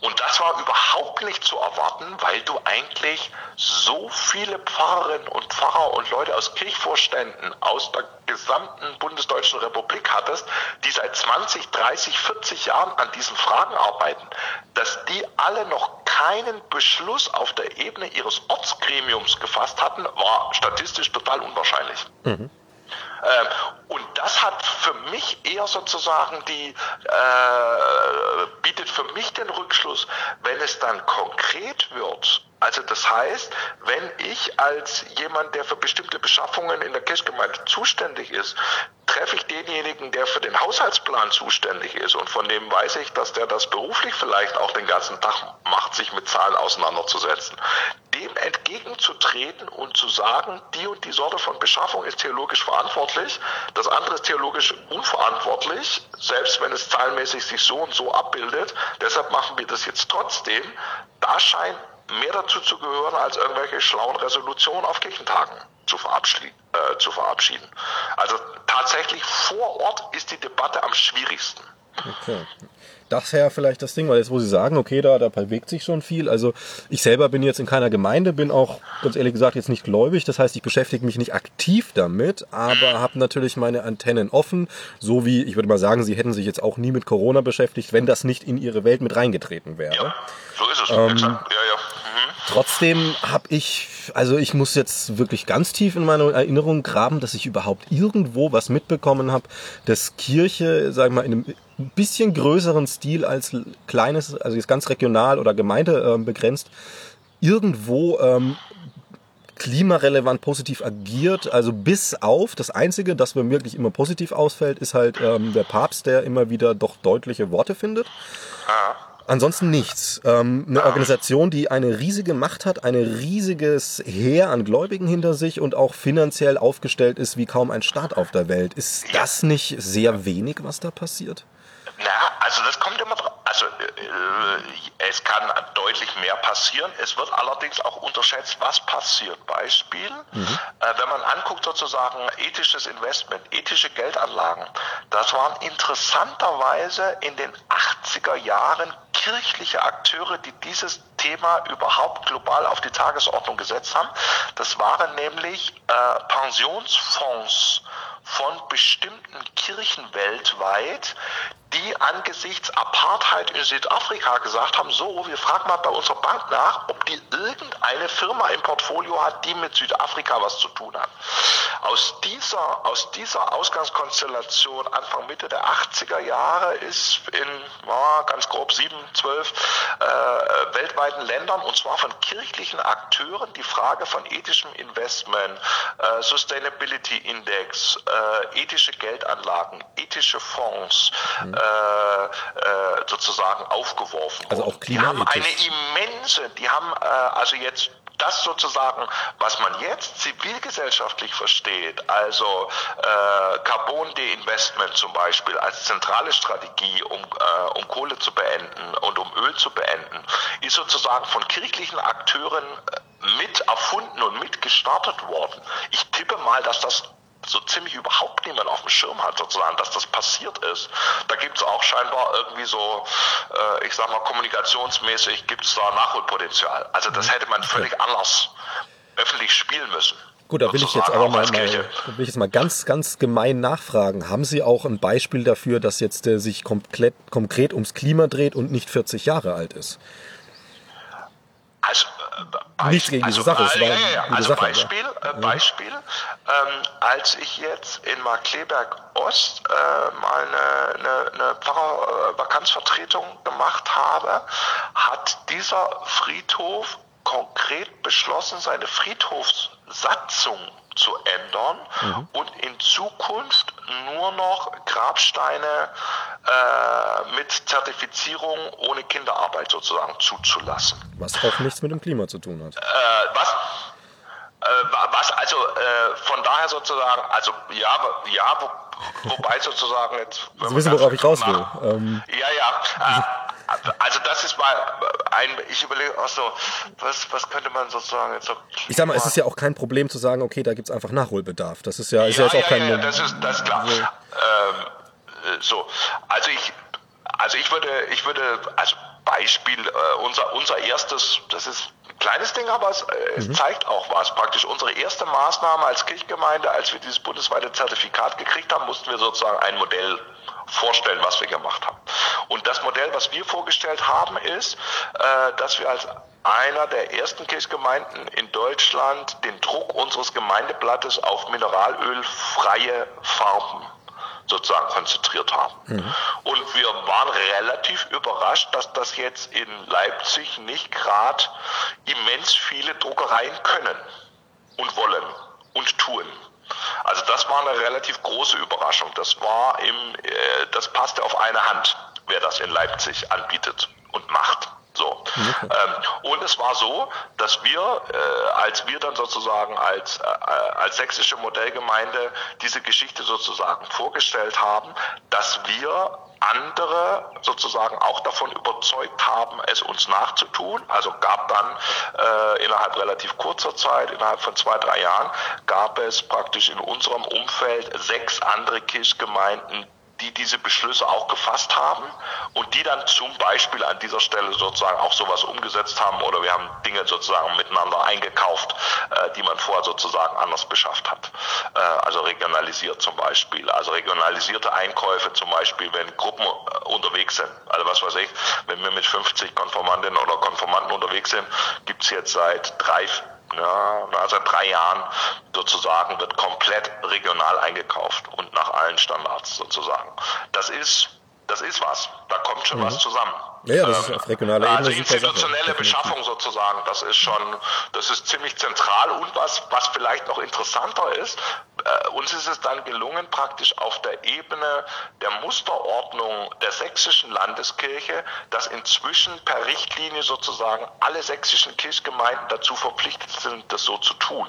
B: Und das war überhaupt nicht zu erwarten, weil du eigentlich so viele Pfarrerinnen und Pfarrer und Leute aus Kirchvorständen aus der gesamten bundesdeutschen Republik hattest, die seit 20, 30, 40 Jahren an diesen Fragen arbeiten, dass die alle noch keinen Beschluss auf der Ebene ihres Ortsgremiums gefasst hatten, war statistisch total unwahrscheinlich. Mhm. Ähm, und das hat für mich eher sozusagen die, äh, bietet für mich den Rückschluss, wenn es dann konkret wird, also das heißt, wenn ich als jemand, der für bestimmte Beschaffungen in der Kirchgemeinde zuständig ist, treffe ich denjenigen, der für den Haushaltsplan zuständig ist. Und von dem weiß ich, dass der das beruflich vielleicht auch den ganzen Tag macht, sich mit Zahlen auseinanderzusetzen, dem entgegenzutreten und zu sagen, die und die Sorte von Beschaffung ist theologisch verantwortlich, das andere ist theologisch unverantwortlich, selbst wenn es zahlenmäßig sich so und so abbildet, deshalb machen wir das jetzt trotzdem, da scheint mehr dazu zu gehören, als irgendwelche schlauen Resolutionen auf Kirchentagen zu verabschieden. Äh, zu verabschieden. Also tatsächlich vor Ort ist die Debatte am schwierigsten.
A: Okay das ja vielleicht das Ding, weil jetzt, wo Sie sagen, okay, da, da bewegt sich schon viel. Also ich selber bin jetzt in keiner Gemeinde, bin auch ganz ehrlich gesagt jetzt nicht gläubig. Das heißt, ich beschäftige mich nicht aktiv damit, aber habe natürlich meine Antennen offen. So wie, ich würde mal sagen, Sie hätten sich jetzt auch nie mit Corona beschäftigt, wenn das nicht in Ihre Welt mit reingetreten wäre. Ja, so ist es. Ähm. Trotzdem habe ich, also ich muss jetzt wirklich ganz tief in meine Erinnerung graben, dass ich überhaupt irgendwo was mitbekommen habe, dass Kirche, sagen wir mal, in einem ein bisschen größeren Stil als kleines, also jetzt ganz regional oder Gemeinde äh, begrenzt, irgendwo ähm, klimarelevant positiv agiert. Also bis auf das Einzige, das mir wirklich immer positiv ausfällt, ist halt ähm, der Papst, der immer wieder doch deutliche Worte findet. Ah. Ansonsten nichts. Ähm, eine Organisation, die eine riesige Macht hat, ein riesiges Heer an Gläubigen hinter sich und auch finanziell aufgestellt ist wie kaum ein Staat auf der Welt. Ist das nicht sehr wenig, was da passiert?
B: Na, also das kommt immer drauf. Also äh, es kann deutlich mehr passieren. Es wird allerdings auch unterschätzt, was passiert. Beispiel, mhm. äh, wenn man anguckt sozusagen ethisches Investment, ethische Geldanlagen, das waren interessanterweise in den 80er Jahren kirchliche Akteure, die dieses Thema überhaupt global auf die Tagesordnung gesetzt haben. Das waren nämlich äh, Pensionsfonds von bestimmten Kirchen weltweit, die angesichts Apartheid in Südafrika gesagt haben, so, wir fragen mal bei unserer Bank nach, ob die irgendeine Firma im Portfolio hat, die mit Südafrika was zu tun hat. Aus dieser, aus dieser Ausgangskonstellation Anfang Mitte der 80er Jahre ist in ja, ganz grob sieben, zwölf äh, weltweiten Ländern und zwar von kirchlichen Akteuren die Frage von ethischem Investment, äh, Sustainability Index, äh, ethische Geldanlagen, ethische Fonds, mhm. Äh, äh, sozusagen aufgeworfen
A: also auch
B: Die haben eine immense, die haben äh, also jetzt das sozusagen, was man jetzt zivilgesellschaftlich versteht, also äh, Carbon De-Investment zum Beispiel als zentrale Strategie, um, äh, um Kohle zu beenden und um Öl zu beenden, ist sozusagen von kirchlichen Akteuren mit erfunden und mit gestartet worden. Ich tippe mal, dass das so ziemlich überhaupt niemand auf dem Schirm hat, sozusagen, dass das passiert ist. Da gibt es auch scheinbar irgendwie so, äh, ich sag mal, kommunikationsmäßig gibt es da Nachholpotenzial. Also das hätte man völlig anders öffentlich spielen müssen.
A: Gut, da will ich jetzt aber mal, mal, will ich jetzt mal ganz, ganz gemein nachfragen. Haben Sie auch ein Beispiel dafür, dass jetzt äh, sich komplett, konkret ums Klima dreht und nicht 40 Jahre alt ist?
B: Also,
A: äh, Nichts gegen diese also, Sache.
B: Äh, ja, ja, ja. Also Sache, Beispiel, äh, Beispiel ähm, als ich jetzt in Markleberg Ost äh, mal eine, eine, eine Pfarrervakanzvertretung gemacht habe, hat dieser Friedhof konkret beschlossen, seine Friedhofssatzung zu ändern mhm. und in Zukunft nur noch Grabsteine äh, mit Zertifizierung ohne Kinderarbeit sozusagen zuzulassen.
A: Was auch nichts mit dem Klima zu tun hat.
B: Äh, was? Äh, was also äh, von daher sozusagen, also ja, ja, wo, wobei sozusagen jetzt.
A: Sie wissen, worauf ich raus will.
B: Ähm. Ja, ja. Äh, also das ist mal ein, ich überlege auch so, was, was könnte man sozusagen jetzt so.
A: Ich sag mal, es ist ja auch kein Problem zu sagen, okay, da gibt es einfach Nachholbedarf. Das ist ja, ist ja, ja jetzt auch kein.
B: Ja, das ist, das ist klar. So. Ähm, äh, so, also ich, also ich würde, ich würde, also Beispiel, äh, unser, unser erstes, das ist ein kleines Ding, aber es, äh, mhm. zeigt auch was. Praktisch unsere erste Maßnahme als Kirchgemeinde, als wir dieses bundesweite Zertifikat gekriegt haben, mussten wir sozusagen ein Modell vorstellen, was wir gemacht haben. Und das Modell, was wir vorgestellt haben, ist, äh, dass wir als einer der ersten Kirchgemeinden in Deutschland den Druck unseres Gemeindeblattes auf mineralölfreie Farben sozusagen konzentriert haben. Mhm. Und wir waren relativ überrascht, dass das jetzt in Leipzig nicht gerade immens viele Druckereien können und wollen und tun. Also das war eine relativ große Überraschung. Das war im, äh, das passte auf eine Hand, wer das in Leipzig anbietet und macht. So. Okay. Ähm, und es war so, dass wir, äh, als wir dann sozusagen als, äh, als sächsische Modellgemeinde diese Geschichte sozusagen vorgestellt haben, dass wir andere sozusagen auch davon überzeugt haben, es uns nachzutun. Also gab dann äh, innerhalb relativ kurzer Zeit, innerhalb von zwei, drei Jahren, gab es praktisch in unserem Umfeld sechs andere Kirchgemeinden, die diese Beschlüsse auch gefasst haben und die dann zum Beispiel an dieser Stelle sozusagen auch sowas umgesetzt haben oder wir haben Dinge sozusagen miteinander eingekauft, äh, die man vorher sozusagen anders beschafft hat. Äh, also regionalisiert zum Beispiel. Also regionalisierte Einkäufe zum Beispiel, wenn Gruppen äh, unterwegs sind. Also was weiß ich, wenn wir mit 50 Konformantinnen oder Konformanten unterwegs sind, gibt es jetzt seit drei, ja, also drei Jahren sozusagen wird komplett regional eingekauft und nach allen Standards sozusagen. Das ist das ist was. Da kommt schon mhm. was zusammen.
A: Ja, ja, das ist auf regionaler Ebene.
B: Also institutionelle Beschaffung sozusagen, das ist schon, das ist ziemlich zentral. Und was, was vielleicht noch interessanter ist, äh, uns ist es dann gelungen, praktisch auf der Ebene der Musterordnung der sächsischen Landeskirche, dass inzwischen per Richtlinie sozusagen alle sächsischen Kirchgemeinden dazu verpflichtet sind, das so zu tun.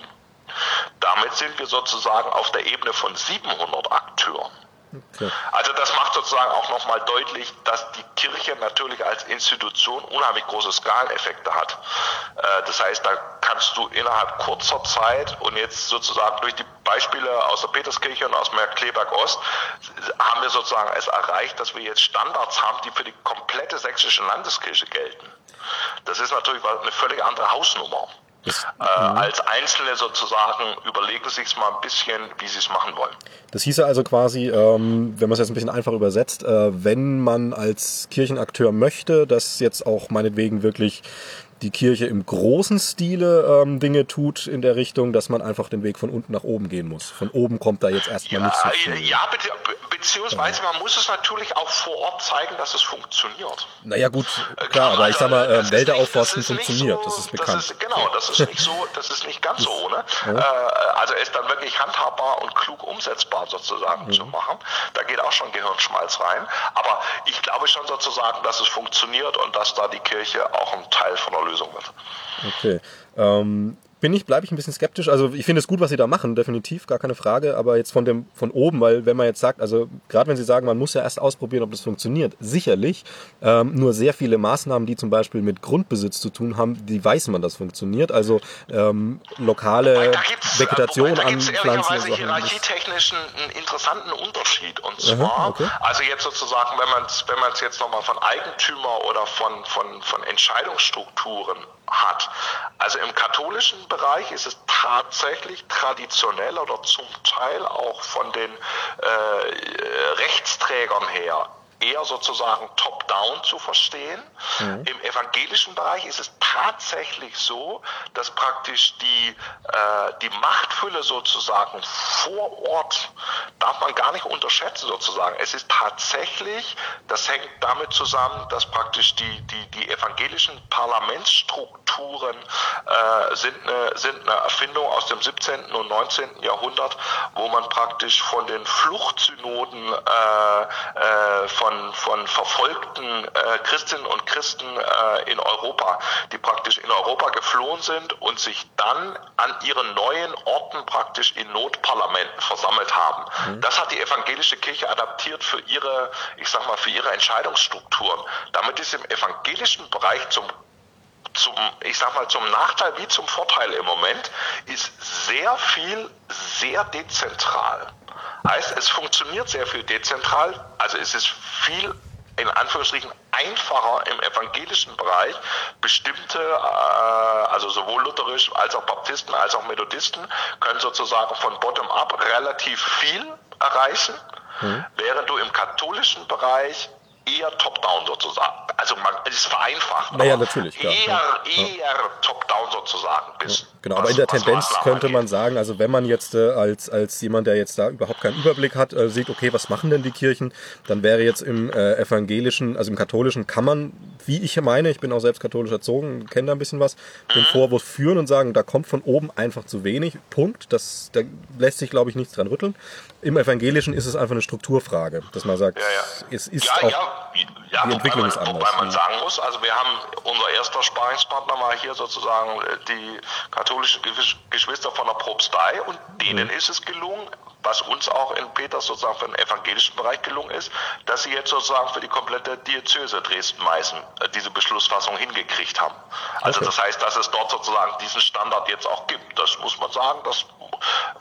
B: Damit sind wir sozusagen auf der Ebene von 700 Akteuren. Okay. Also das macht sozusagen auch nochmal deutlich, dass die Kirche natürlich als Institution unheimlich große Skaleneffekte hat. Äh, das heißt, da kannst du innerhalb kurzer Zeit und jetzt sozusagen durch die Beispiele aus der Peterskirche und aus Kleberg Ost haben wir sozusagen es erreicht, dass wir jetzt Standards haben, die für die komplette sächsische Landeskirche gelten. Das ist natürlich eine völlig andere Hausnummer. Das, äh, mhm. als Einzelne sozusagen überlegen sich mal ein bisschen, wie sie es machen wollen.
A: Das hieße also quasi, ähm, wenn man es jetzt ein bisschen einfach übersetzt, äh, wenn man als Kirchenakteur möchte, dass jetzt auch meinetwegen wirklich die Kirche im großen Stile ähm, Dinge tut in der Richtung, dass man einfach den Weg von unten nach oben gehen muss. Von oben kommt da jetzt erstmal ja, nichts. So
B: viel. Ja, beziehungsweise man muss es natürlich auch vor Ort zeigen, dass es funktioniert.
A: Naja gut, äh, klar, aber ich sag mal, äh, Wälder aufforsten funktioniert, so, das ist bekannt. Das
B: ist, genau, das ist nicht so, das ist nicht ganz so ohne. Ja. Äh, also es dann wirklich handhabbar und klug umsetzbar sozusagen mhm. zu machen. Da geht auch schon Gehirnschmalz rein. Aber ich glaube schon sozusagen, dass es funktioniert und dass da die Kirche auch ein Teil von der Lösung wird.
A: Okay. Ähm, bin ich, bleibe ich ein bisschen skeptisch. Also ich finde es gut, was sie da machen, definitiv, gar keine Frage. Aber jetzt von dem von oben, weil wenn man jetzt sagt, also gerade wenn sie sagen, man muss ja erst ausprobieren, ob das funktioniert, sicherlich. Ähm, nur sehr viele Maßnahmen, die zum Beispiel mit Grundbesitz zu tun haben, die weiß man, dass funktioniert. Also ähm, lokale Vegetation an Pflanzen. Da
B: hierarchietechnisch einen interessanten Unterschied. Und zwar, Aha, okay. also jetzt sozusagen, wenn man es wenn man's jetzt nochmal von Eigentümer oder von, von, von Entscheidungsstrukturen hat. Also im katholischen Bereich ist es tatsächlich traditionell oder zum Teil auch von den äh, Rechtsträgern her eher sozusagen top-down zu verstehen. Mhm. Im evangelischen Bereich ist es tatsächlich so, dass praktisch die, äh, die Machtfülle sozusagen vor Ort darf man gar nicht unterschätzen sozusagen. Es ist tatsächlich, das hängt damit zusammen, dass praktisch die, die, die evangelischen Parlamentsstrukturen äh, sind, eine, sind eine Erfindung aus dem 17. und 19. Jahrhundert, wo man praktisch von den Fluchtsynoden äh, äh, von von, von verfolgten äh, Christinnen und Christen äh, in Europa, die praktisch in Europa geflohen sind und sich dann an ihren neuen Orten praktisch in Notparlamenten versammelt haben. Mhm. Das hat die evangelische Kirche adaptiert für ihre, ich sag mal, für ihre Entscheidungsstrukturen. Damit ist im evangelischen Bereich zum zum, ich sag mal, zum Nachteil wie zum Vorteil im Moment, ist sehr viel sehr dezentral. Heißt, es funktioniert sehr viel dezentral, also es ist viel in Anführungsstrichen einfacher im evangelischen Bereich bestimmte, äh, also sowohl lutherisch als auch Baptisten als auch Methodisten können sozusagen von bottom-up relativ viel erreichen, mhm. während du im katholischen Bereich eher top-down sozusagen. Also man es ist vereinfacht.
A: Naja, natürlich.
B: Eher, ja. eher top-down sozusagen.
A: Bis, ja, genau, was, aber in der Tendenz könnte man sagen, also wenn man jetzt äh, als, als jemand, der jetzt da überhaupt keinen Überblick hat, äh, sieht, okay, was machen denn die Kirchen, dann wäre jetzt im äh, evangelischen, also im katholischen kann man, wie ich meine, ich bin auch selbst katholisch erzogen, kenne da ein bisschen was, den mhm. Vorwurf führen und sagen, da kommt von oben einfach zu wenig. Punkt. Das, da lässt sich, glaube ich, nichts dran rütteln. Im Evangelischen ist es einfach eine Strukturfrage, dass man sagt, ja, ja. es ist auch
B: ja, die Entwicklung ist anders. Wobei man sagen muss, also wir haben, unser erster Sparingspartner war hier sozusagen die katholischen Geschwister von der Propstei und denen mhm. ist es gelungen, was uns auch in Peters sozusagen für den evangelischen Bereich gelungen ist, dass sie jetzt sozusagen für die komplette Diözese Dresden-Meißen äh, diese Beschlussfassung hingekriegt haben. Also okay. das heißt, dass es dort sozusagen diesen Standard jetzt auch gibt. Das muss man sagen, das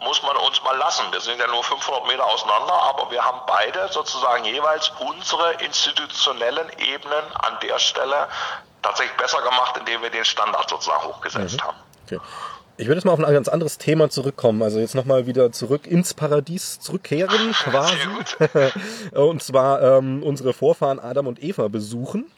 B: muss man uns mal lassen. Wir sind ja nur 500 Meter auseinander, aber wir haben beide sozusagen jeweils unsere institutionellen Ebenen an der Stelle tatsächlich besser gemacht, indem wir den Standard sozusagen hochgesetzt mhm. haben. Okay.
A: Ich würde jetzt mal auf ein ganz anderes Thema zurückkommen. Also jetzt nochmal wieder zurück ins Paradies zurückkehren quasi. und zwar ähm, unsere Vorfahren Adam und Eva besuchen.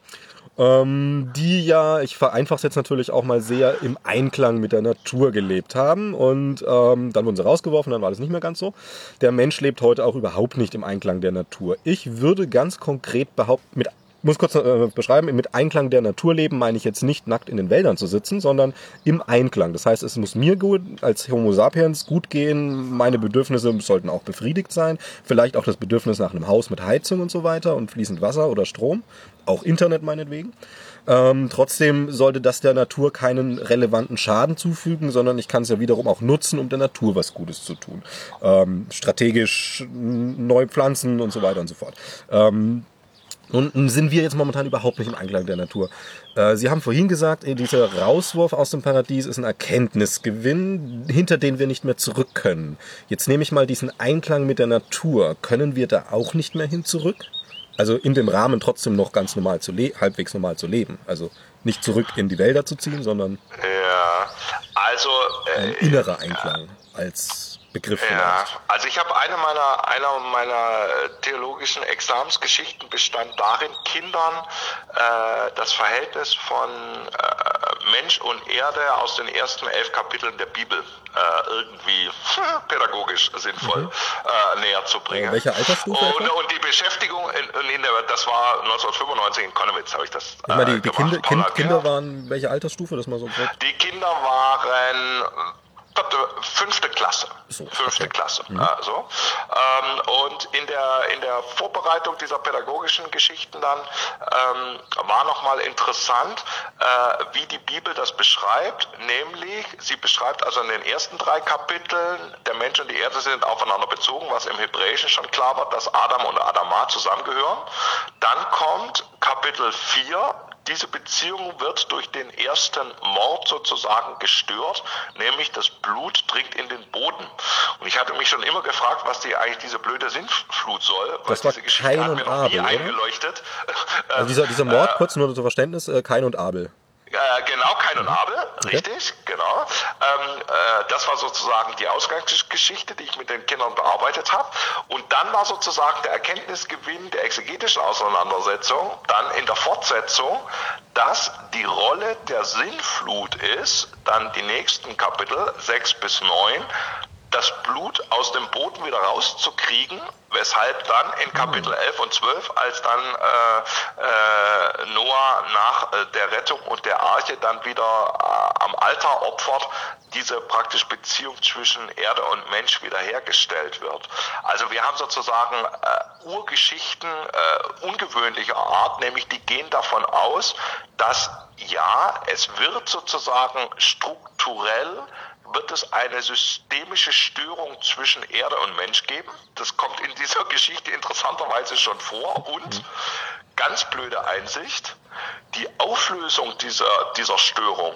A: Ähm, die ja, ich vereinfache es jetzt natürlich auch mal sehr, im Einklang mit der Natur gelebt haben. Und ähm, dann wurden sie rausgeworfen, dann war das nicht mehr ganz so. Der Mensch lebt heute auch überhaupt nicht im Einklang der Natur. Ich würde ganz konkret behaupten, mit muss kurz äh, beschreiben, mit Einklang der Natur leben meine ich jetzt nicht nackt in den Wäldern zu sitzen, sondern im Einklang. Das heißt, es muss mir gut als Homo sapiens gut gehen, meine Bedürfnisse sollten auch befriedigt sein, vielleicht auch das Bedürfnis nach einem Haus mit Heizung und so weiter und fließend Wasser oder Strom, auch Internet meinetwegen. Ähm, trotzdem sollte das der Natur keinen relevanten Schaden zufügen, sondern ich kann es ja wiederum auch nutzen, um der Natur was Gutes zu tun. Ähm, strategisch neu pflanzen und so weiter und so fort. Ähm, nun sind wir jetzt momentan überhaupt nicht im Einklang der Natur. Äh, Sie haben vorhin gesagt, äh, dieser Rauswurf aus dem Paradies ist ein Erkenntnisgewinn, hinter den wir nicht mehr zurück können. Jetzt nehme ich mal diesen Einklang mit der Natur. Können wir da auch nicht mehr hin zurück? Also in dem Rahmen trotzdem noch ganz normal zu leben, halbwegs normal zu leben. Also nicht zurück in die Wälder zu ziehen, sondern
B: ja, also
A: äh, ein innerer Einklang als Begriff.
B: Ja, also ich habe eine meiner, einer meiner theologischen Examensgeschichten bestand darin, Kindern äh, das Verhältnis von äh, Mensch und Erde aus den ersten elf Kapiteln der Bibel äh, irgendwie pädagogisch sinnvoll mhm. Äh, näher zu bringen.
A: welche Altersstufe?
B: Und, und, die Beschäftigung, in, in der, das war 1995 in Konnewitz, habe ich das
A: ich meine, die, die Kinder, kind, Kinder waren welche Altersstufe, das mal so grob?
B: Die Kinder waren fünfte Klasse. So, fünfte okay. Klasse. Mhm. Also, ähm, und in der, in der Vorbereitung dieser pädagogischen Geschichten dann ähm, war nochmal interessant, äh, wie die Bibel das beschreibt, nämlich sie beschreibt also in den ersten drei Kapiteln, der Mensch und die Erde sind aufeinander bezogen, was im Hebräischen schon klar war, dass Adam und Adama zusammengehören. Dann kommt Kapitel 4, diese Beziehung wird durch den ersten Mord sozusagen gestört, nämlich das Blut dringt in den Boden. Und ich hatte mich schon immer gefragt, was die eigentlich diese blöde Sintflut soll,
A: weil das war diese Geschichte Kain hat mir noch nie Abel,
B: eingeleuchtet.
A: Also dieser, dieser Mord, äh, kurz nur zum Verständnis, äh, Kain und Abel.
B: Äh, genau, Kain und Abel, richtig, genau. Ähm, äh, das war sozusagen die Ausgangsgeschichte, die ich mit den Kindern bearbeitet habe. Und dann war sozusagen der Erkenntnisgewinn der exegetischen Auseinandersetzung dann in der Fortsetzung, dass die Rolle der Sinnflut ist, dann die nächsten Kapitel 6 bis 9, das Blut aus dem Boden wieder rauszukriegen, weshalb dann in Kapitel 11 und 12, als dann äh, äh, Noah nach äh, der Rettung und der Arche dann wieder äh, am Altar opfert, diese praktisch Beziehung zwischen Erde und Mensch wiederhergestellt wird. Also wir haben sozusagen äh, Urgeschichten äh, ungewöhnlicher Art, nämlich die gehen davon aus, dass ja, es wird sozusagen strukturell wird es eine systemische Störung zwischen Erde und Mensch geben. Das kommt in dieser Geschichte interessanterweise schon vor. Und mhm. ganz blöde Einsicht, die Auflösung dieser, dieser Störung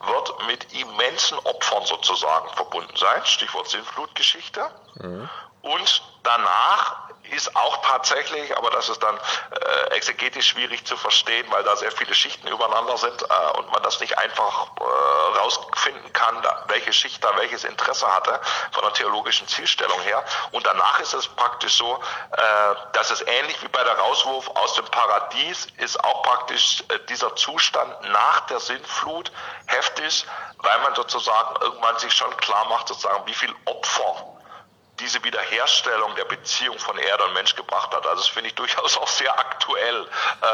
B: wird mit immensen Opfern sozusagen verbunden sein. Stichwort Sinnflutgeschichte. Mhm. Und danach ist auch tatsächlich, aber das ist dann äh, exegetisch schwierig zu verstehen, weil da sehr viele Schichten übereinander sind äh, und man das nicht einfach äh, rausfinden kann, da, welche Schicht da welches Interesse hatte von der theologischen Zielstellung her. Und danach ist es praktisch so, äh, dass es ähnlich wie bei der Rauswurf aus dem Paradies ist auch praktisch äh, dieser Zustand nach der Sintflut heftig, weil man sozusagen irgendwann sich schon klar macht, sozusagen, wie viel Opfer diese Wiederherstellung der Beziehung von Erde und Mensch gebracht hat. Also das finde ich durchaus auch sehr aktuell, äh,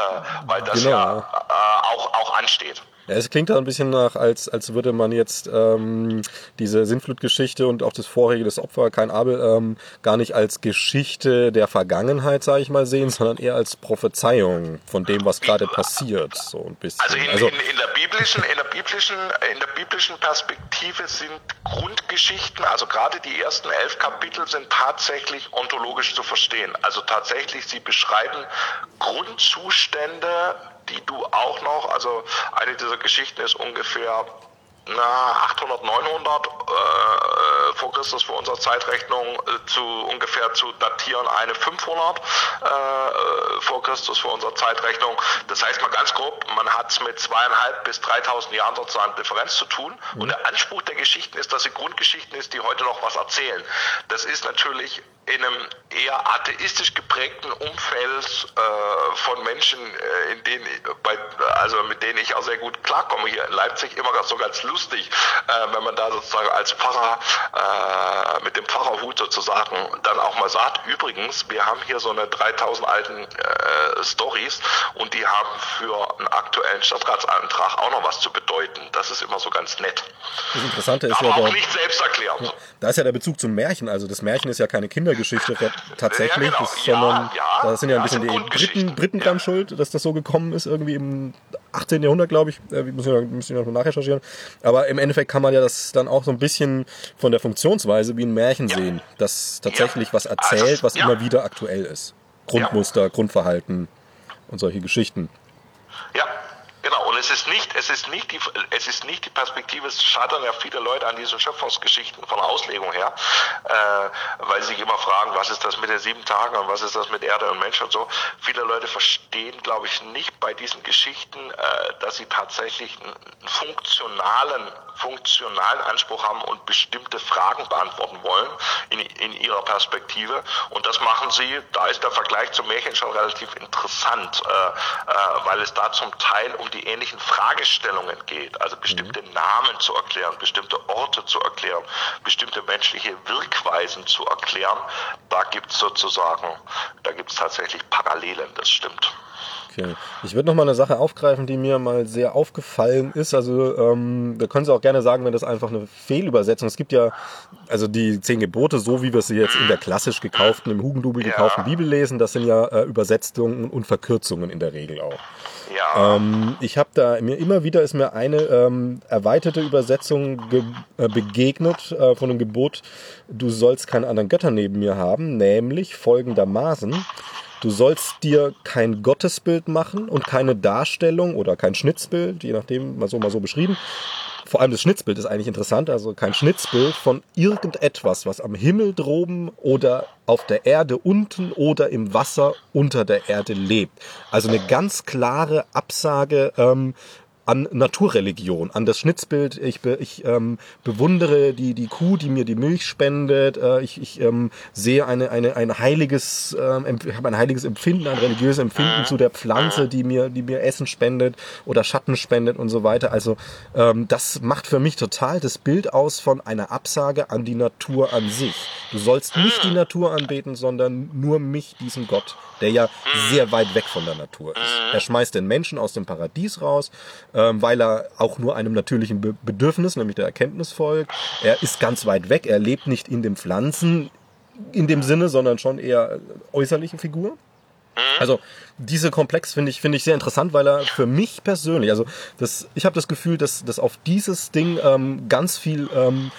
B: weil das genau. ja äh, auch, auch ansteht.
A: Ja, es klingt da ein bisschen nach, als, als würde man jetzt ähm, diese Sinnflutgeschichte und auch das vorherige des Opfer, kein Abel, ähm, gar nicht als Geschichte der Vergangenheit, sage ich mal, sehen, sondern eher als Prophezeiung von dem, was gerade passiert. So ein bisschen.
B: Also in, also in, in, der biblischen, in der biblischen, in der biblischen Perspektive sind Grundgeschichten, also gerade die ersten elf Kapitel sind tatsächlich ontologisch zu verstehen. Also tatsächlich, sie beschreiben Grundzustände die du auch noch, also eine dieser Geschichten ist ungefähr na, 800, 900 äh, vor Christus vor unserer Zeitrechnung äh, zu ungefähr zu datieren eine 500 äh, vor Christus vor unserer Zeitrechnung. Das heißt mal ganz grob, man hat es mit zweieinhalb bis 3000 Jahren sozusagen Differenz zu tun. Mhm. Und der Anspruch der Geschichten ist, dass sie Grundgeschichten ist, die heute noch was erzählen. Das ist natürlich in einem eher atheistisch geprägten Umfeld äh, von Menschen, äh, in denen, bei, also mit denen ich auch sehr gut klarkomme, hier in Leipzig immer so ganz lustig, äh, wenn man da sozusagen als Pfarrer äh, mit dem Pfarrerhut sozusagen dann auch mal sagt, übrigens, wir haben hier so eine 3000 alten äh, Stories und die haben für einen aktuellen Stadtratsantrag auch noch was zu bedeuten. Das ist immer so ganz nett.
A: Das Interessante ist
B: Aber
A: ja
B: auch
A: der,
B: nicht selbsterklärend.
A: da ist ja der Bezug zum Märchen. Also das Märchen ist ja keine Kindergeschichte tatsächlich,
B: Ja, genau.
A: ist,
B: Ja,
A: sondern
B: ja,
A: da sind ja ein
B: ja,
A: bisschen die. Briten, Briten dran schuld, dass das so gekommen ist, irgendwie im 18. Jahrhundert, glaube ich. Äh, Wir müssen ja, müssen ja noch nachrecherchieren. Aber im Endeffekt kann man ja das dann auch so ein bisschen von der Funktionsweise wie ein Märchen sehen, das tatsächlich
B: Ja.
A: was erzählt,
B: Also,
A: was
B: ja.
A: immer wieder aktuell ist. Grundmuster, Grundverhalten und solche Geschichten.
B: Ja, genau. Es ist nicht, es ist nicht die, es ist nicht die Perspektive, es scheitern ja viele Leute an diesen Schöpfungsgeschichten von der Auslegung her, äh, weil sie sich immer fragen, was ist das mit den sieben Tagen und was ist das mit Erde und Mensch und so. Viele Leute verstehen, glaube ich, nicht bei diesen Geschichten, äh, dass sie tatsächlich einen funktionalen, funktionalen Anspruch haben und bestimmte Fragen beantworten wollen in, in ihrer Perspektive. Und das machen sie, da ist der Vergleich zum Märchen schon relativ interessant, äh, äh, weil es da zum Teil um die ähnlichen Fragestellungen geht, also bestimmte Namen zu erklären, bestimmte Orte zu erklären, bestimmte menschliche Wirkweisen zu erklären. Da gibt es sozusagen, da gibt es tatsächlich Parallelen, das stimmt.
A: Okay. Ich würde noch mal eine Sache aufgreifen, die mir mal sehr aufgefallen ist. Also ähm, wir können es auch gerne sagen, wenn das einfach eine Fehlübersetzung ist. Es gibt ja also die zehn Gebote, so wie wir sie jetzt in der klassisch gekauften, im Hugendubel
B: Ja.
A: gekauften Bibel lesen, das sind ja äh, Übersetzungen und Verkürzungen in der Regel auch.
B: Ja,
A: Ähm, ich habe da mir immer wieder ist mir eine ähm, erweiterte Übersetzung ge äh, begegnet äh, von dem Gebot, du sollst keine anderen Götter neben mir haben, nämlich folgendermaßen. Du sollst dir kein Gottesbild machen und keine Darstellung oder kein Schnitzbild, je nachdem, mal so, mal so beschrieben. Vor allem das Schnitzbild ist eigentlich interessant, also kein Schnitzbild von irgendetwas, was am Himmel droben oder auf der Erde unten oder im Wasser unter der Erde lebt. Also eine ganz klare Absage ähm, an Naturreligion, an das Schnitzbild. Ich, be, ich ähm, bewundere die, die Kuh, die mir die Milch spendet. Äh, ich ich ähm, sehe eine, eine, ein heiliges, ähm, habe ein heiliges Empfinden, ein religiöses Empfinden zu der Pflanze, die mir, die mir Essen spendet oder Schatten spendet und so weiter. Also ähm, das macht für mich total das Bild aus von einer Absage an die Natur an sich. Du sollst nicht die Natur anbeten, sondern nur mich, diesen Gott, der ja sehr weit weg von der Natur ist. Er schmeißt den Menschen aus dem Paradies raus, ähm, weil er auch nur einem natürlichen Be Bedürfnis, nämlich der Erkenntnis folgt. Er ist ganz weit weg, er lebt nicht in den Pflanzen in dem Sinne, sondern schon eher äußerliche Figur. Also diese Komplex finde ich finde ich sehr interessant, weil er für mich persönlich, also das, ich habe das Gefühl, dass, dass auf dieses Ding ähm, ganz viel ähm,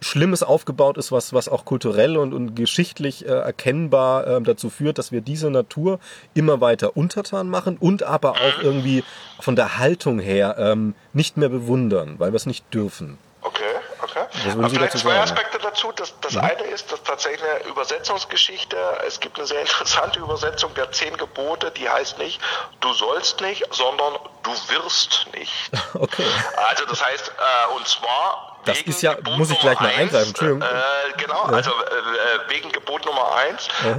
A: Schlimmes aufgebaut ist, was, was auch kulturell und, und geschichtlich äh, erkennbar äh, dazu führt, dass wir diese Natur immer weiter untertan machen und aber auch irgendwie von der Haltung her ähm, nicht mehr bewundern, weil wir es nicht dürfen.
B: Okay, okay. Aber vielleicht
A: dazu
B: zwei
A: sagen?
B: Aspekte dazu. Das, das eine ist, dass tatsächlich eine Übersetzungsgeschichte, es gibt eine sehr interessante Übersetzung der zehn Gebote, die heißt nicht, du sollst nicht, sondern du wirst nicht.
A: Okay.
B: Also das heißt, äh, und zwar
A: Das ist ja-
B: Gebot
A: muss ich gleich mal eingreifen, Entschuldigung.
B: Äh, genau, also äh, äh, wegen Gebot Nummer eins, äh,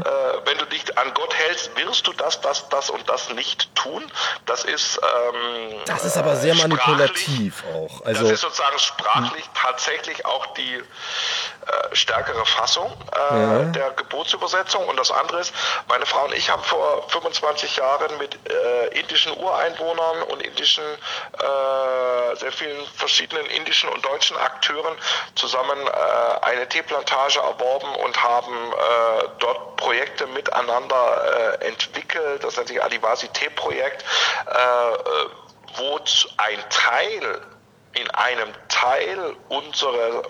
B: wenn du dich an Gott hältst, wirst du das, das, das und das nicht tun. Das ist ähm,
A: Das ist aber sehr
B: äh,
A: manipulativ auch. Also
B: das ist sozusagen sprachlich tatsächlich auch die äh, stärkere Fassung
A: Ja.
B: der Gebotsübersetzung. Und das andere ist, meine Frau und ich haben vor 25 Jahren mit indischen Ureinwohnern und indischen, sehr vielen verschiedenen indischen und deutschen Akteuren zusammen äh, eine Teeplantage erworben und haben äh, dort Projekte miteinander äh, entwickelt. Das nennt sich Adivasi Tee-Projekt, äh, äh, wo ein Teil in einem Teil unsere,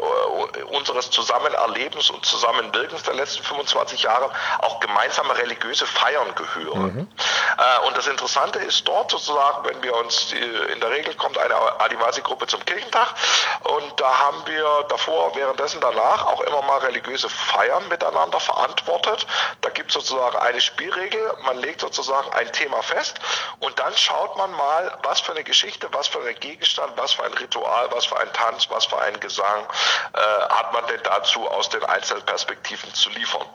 B: äh, unseres Zusammenerlebens und Zusammenwirkens der letzten 25 Jahre auch gemeinsame religiöse Feiern gehören. Äh, und das Interessante ist dort sozusagen, wenn wir uns, die, in der Regel kommt eine Adivasi-Gruppe zum Kirchentag und da haben wir davor, währenddessen, danach auch immer mal religiöse Feiern miteinander verantwortet. Da gibt es sozusagen eine Spielregel, man legt sozusagen ein Thema fest und dann schaut man mal, was für eine Geschichte, was für ein Gegenstand, was für ein Ritual, was für ein Tanz, was für ein Gesang äh, hat man denn dazu aus den einzelnen Perspektiven zu liefern.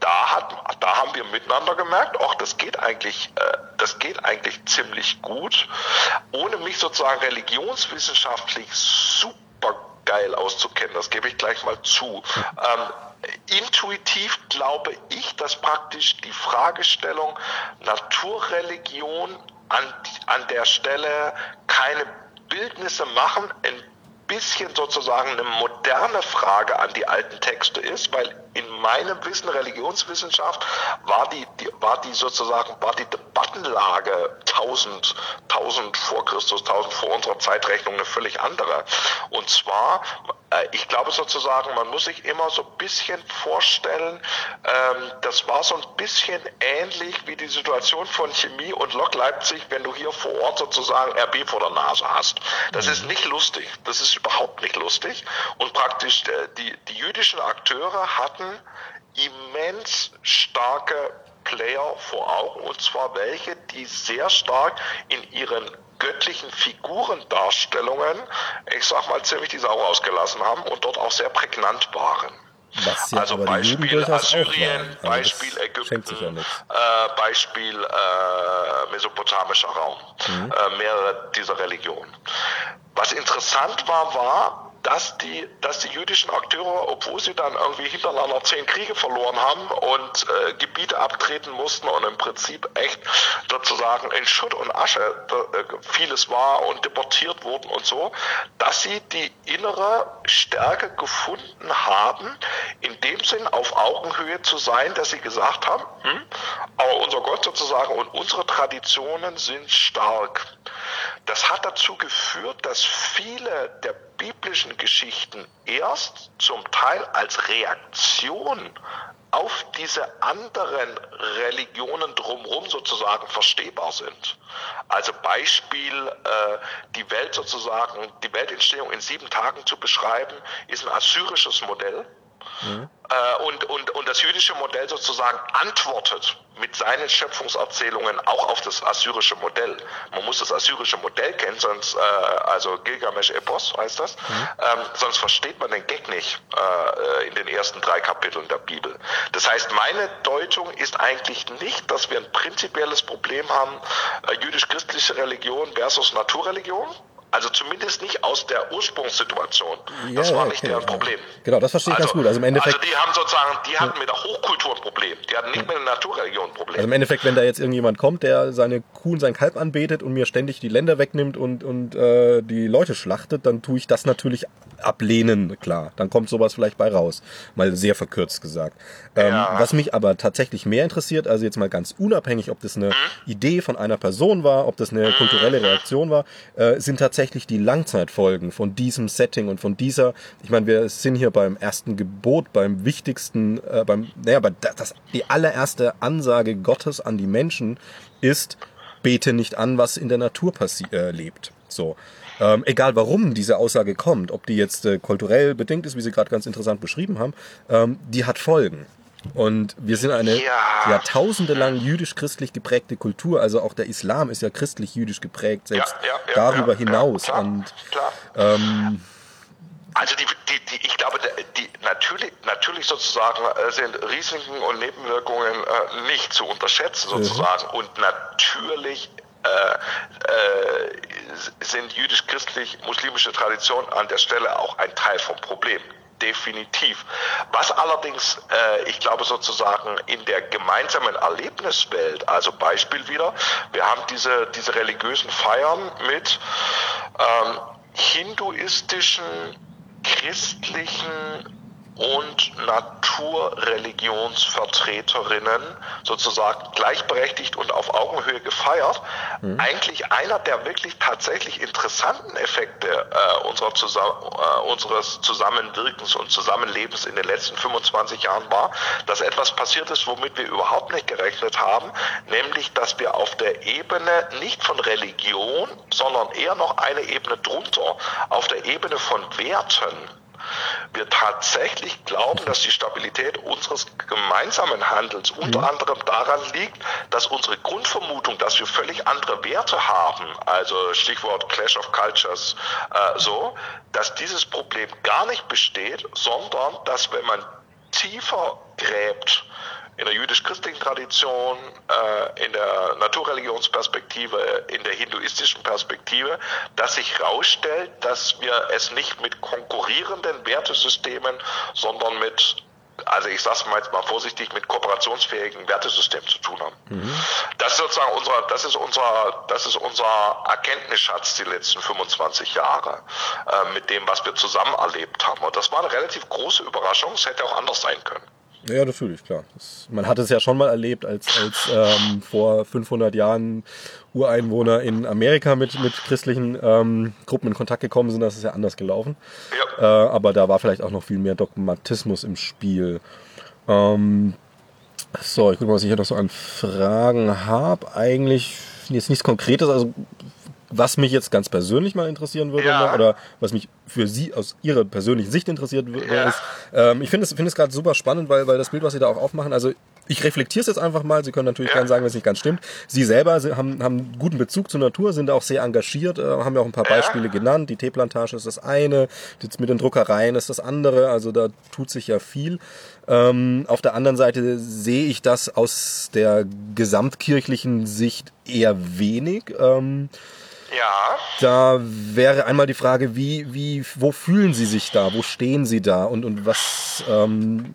B: da, hat, da haben wir miteinander gemerkt, ach, das geht eigentlich, äh, das geht eigentlich ziemlich gut, ohne mich sozusagen religionswissenschaftlich super geil auszukennen. Das gebe ich gleich mal zu. Ähm, intuitiv glaube ich, dass praktisch die Fragestellung Naturreligion an, an der Stelle keine Bildnisse machen, ein bisschen sozusagen eine moderne Frage an die alten Texte ist, weil in meinem Wissen Religionswissenschaft war die, die, war die sozusagen, war die Debattenlage 1000, 1000 vor Christus, 1000 vor unserer Zeitrechnung eine völlig andere. Und zwar, ich glaube sozusagen, man muss sich immer so ein bisschen vorstellen, ähm, das war so ein bisschen ähnlich wie die Situation von Chemie und Lok Leipzig, wenn du hier vor Ort sozusagen RB vor der Nase hast. Das ist nicht lustig. Das ist überhaupt nicht lustig. Und praktisch äh, die, die jüdischen Akteure hatten immens starke Player vor Augen, und zwar welche, die sehr stark in ihren göttlichen Figurendarstellungen, ich sag mal, ziemlich die Sau ausgelassen haben und dort auch sehr prägnant waren.
A: Ja
B: also Beispiel Assyrien, also Beispiel Ägypten, ja äh, Beispiel äh, mesopotamischer Raum, mhm. äh, mehrere dieser Religionen. Was interessant war, war, dass die, dass die jüdischen Akteure, obwohl sie dann irgendwie hintereinander zehn Kriege verloren haben und äh, Gebiete abtreten mussten und im Prinzip echt sozusagen in Schutt und Asche äh, vieles war und deportiert wurden und so, dass sie die innere Stärke gefunden haben, in dem Sinn auf Augenhöhe zu sein, dass sie gesagt haben, hm, aber unser Gott sozusagen und unsere Traditionen sind stark. Das hat dazu geführt, dass viele der biblischen Geschichten erst zum Teil als Reaktion auf diese anderen Religionen drumherum sozusagen verstehbar sind. Also Beispiel, äh, die Welt sozusagen, die Weltentstehung in sieben Tagen zu beschreiben, ist ein assyrisches Modell. Mhm. Äh, und, und, und das jüdische Modell sozusagen antwortet mit seinen Schöpfungserzählungen auch auf das assyrische Modell. Man muss das assyrische Modell kennen, sonst, äh, also Gilgamesch-Epos heißt das, mhm. ähm, sonst versteht man den Gag nicht äh, in den ersten drei Kapiteln der Bibel. Das heißt, meine Deutung ist eigentlich nicht, dass wir ein prinzipielles Problem haben, äh, jüdisch-christliche Religion versus Naturreligion, also zumindest nicht aus der Ursprungssituation. Ja, das war nicht okay, deren Problem.
A: Genau, das verstehe ich also, ganz gut. Also im Endeffekt.
B: Also die haben sozusagen, die hatten mit der Hochkultur ein Problem. Die hatten nicht mit der Naturreligion ein Problem.
A: Also im Endeffekt, wenn da jetzt irgendjemand kommt, der seine Kuh und sein Kalb anbetet und mir ständig die Länder wegnimmt und, und äh, die Leute schlachtet, dann tue ich das natürlich ablehnen, klar. Dann kommt sowas vielleicht bei raus. Mal sehr verkürzt gesagt. Ähm, ja. Was mich aber tatsächlich mehr interessiert, also jetzt mal ganz unabhängig, ob das eine. Idee von einer Person war, ob das eine kulturelle. Reaktion war, äh, sind tatsächlich tatsächlich die Langzeitfolgen von diesem Setting und von dieser, ich meine, wir sind hier beim ersten Gebot, beim wichtigsten, äh, beim, naja, aber das, die allererste Ansage Gottes an die Menschen ist, bete nicht an, was in der Natur passiert, äh, lebt. So. Ähm, egal warum diese Aussage kommt, ob die jetzt äh, kulturell bedingt ist, wie Sie gerade ganz interessant beschrieben haben, ähm, die hat Folgen. Und wir sind eine ja. jahrtausende lang jüdisch-christlich geprägte Kultur. Also auch der Islam ist ja christlich-jüdisch geprägt, selbst ja, ja, darüber hinaus. Klar, Und. Ähm,
B: also die, die, die, ich glaube, die, natürlich, natürlich sozusagen äh, sind Risiken und Nebenwirkungen äh, nicht zu unterschätzen sozusagen. Mhm. Und natürlich äh, äh, sind jüdisch-christlich-muslimische Traditionen an der Stelle auch ein Teil vom Problem definitiv. Was allerdings, äh, ich glaube sozusagen in der gemeinsamen Erlebniswelt, also Beispiel wieder, wir haben diese, diese religiösen Feiern mit ähm, hinduistischen, christlichen und Naturreligionsvertreterinnen sozusagen gleichberechtigt und auf Augenhöhe gefeiert. Mhm. Eigentlich einer der wirklich tatsächlich interessanten Effekte äh, unserer Zusammen äh, unseres Zusammenwirkens und Zusammenlebens in den letzten 25 Jahren war, dass etwas passiert ist, womit wir überhaupt nicht gerechnet haben, nämlich dass wir auf der Ebene nicht von Religion, sondern eher noch eine Ebene drunter, auf der Ebene von Werten, wir tatsächlich glauben, dass die Stabilität unseres gemeinsamen Handels unter mhm. anderem daran liegt, dass unsere Grundvermutung, dass wir völlig andere Werte haben, also Stichwort Clash of Cultures, äh, so, dass dieses Problem gar nicht besteht, sondern dass wenn man tiefer gräbt, in der jüdisch-christlichen Tradition, äh, in der Naturreligionsperspektive, in der hinduistischen Perspektive, dass sich herausstellt, dass wir es nicht mit konkurrierenden Wertesystemen, sondern mit also ich sage mal jetzt mal vorsichtig, mit kooperationsfähigen Wertesystemen zu tun haben. Mhm. Das ist sozusagen unser, das ist unser, das ist unser Erkenntnisschatz die letzten 25 Jahre äh, mit dem, was wir zusammen erlebt haben. Und das war eine relativ große Überraschung. Es hätte auch anders sein können.
A: Ja, natürlich, klar. Das, man hat es ja schon mal erlebt, als, als ähm, vor 500 Jahren Ureinwohner in Amerika mit, mit christlichen ähm, Gruppen in Kontakt gekommen sind. Das ist ja anders gelaufen. Ja. Äh, aber da war vielleicht auch noch viel mehr Dogmatismus im Spiel. Ähm, so, ich gucke mal, was ich hier noch so an Fragen habe. Eigentlich jetzt nichts Konkretes. Also was mich jetzt ganz persönlich mal interessieren würde, ja. oder was mich für Sie aus Ihrer persönlichen Sicht interessiert würde, ja. ist, ähm, ich finde es, finde es gerade super spannend, weil, weil das Bild, was Sie da auch aufmachen, also ich reflektiere es jetzt einfach mal. Sie können natürlich ja. gerne sagen, wenn es nicht ganz stimmt. Sie selber haben, haben einen guten Bezug zur Natur, sind auch sehr engagiert, äh, haben ja auch ein paar Beispiele genannt. Die Teeplantage ist das eine, jetzt mit den Druckereien ist das andere. Also da tut sich ja viel. Ähm, auf der anderen Seite sehe ich das aus der gesamtkirchlichen Sicht eher wenig. Ähm,
B: ja.
A: Da wäre einmal die Frage, wie, wie, wo fühlen Sie sich da? Wo stehen Sie da? Und, und was, ähm,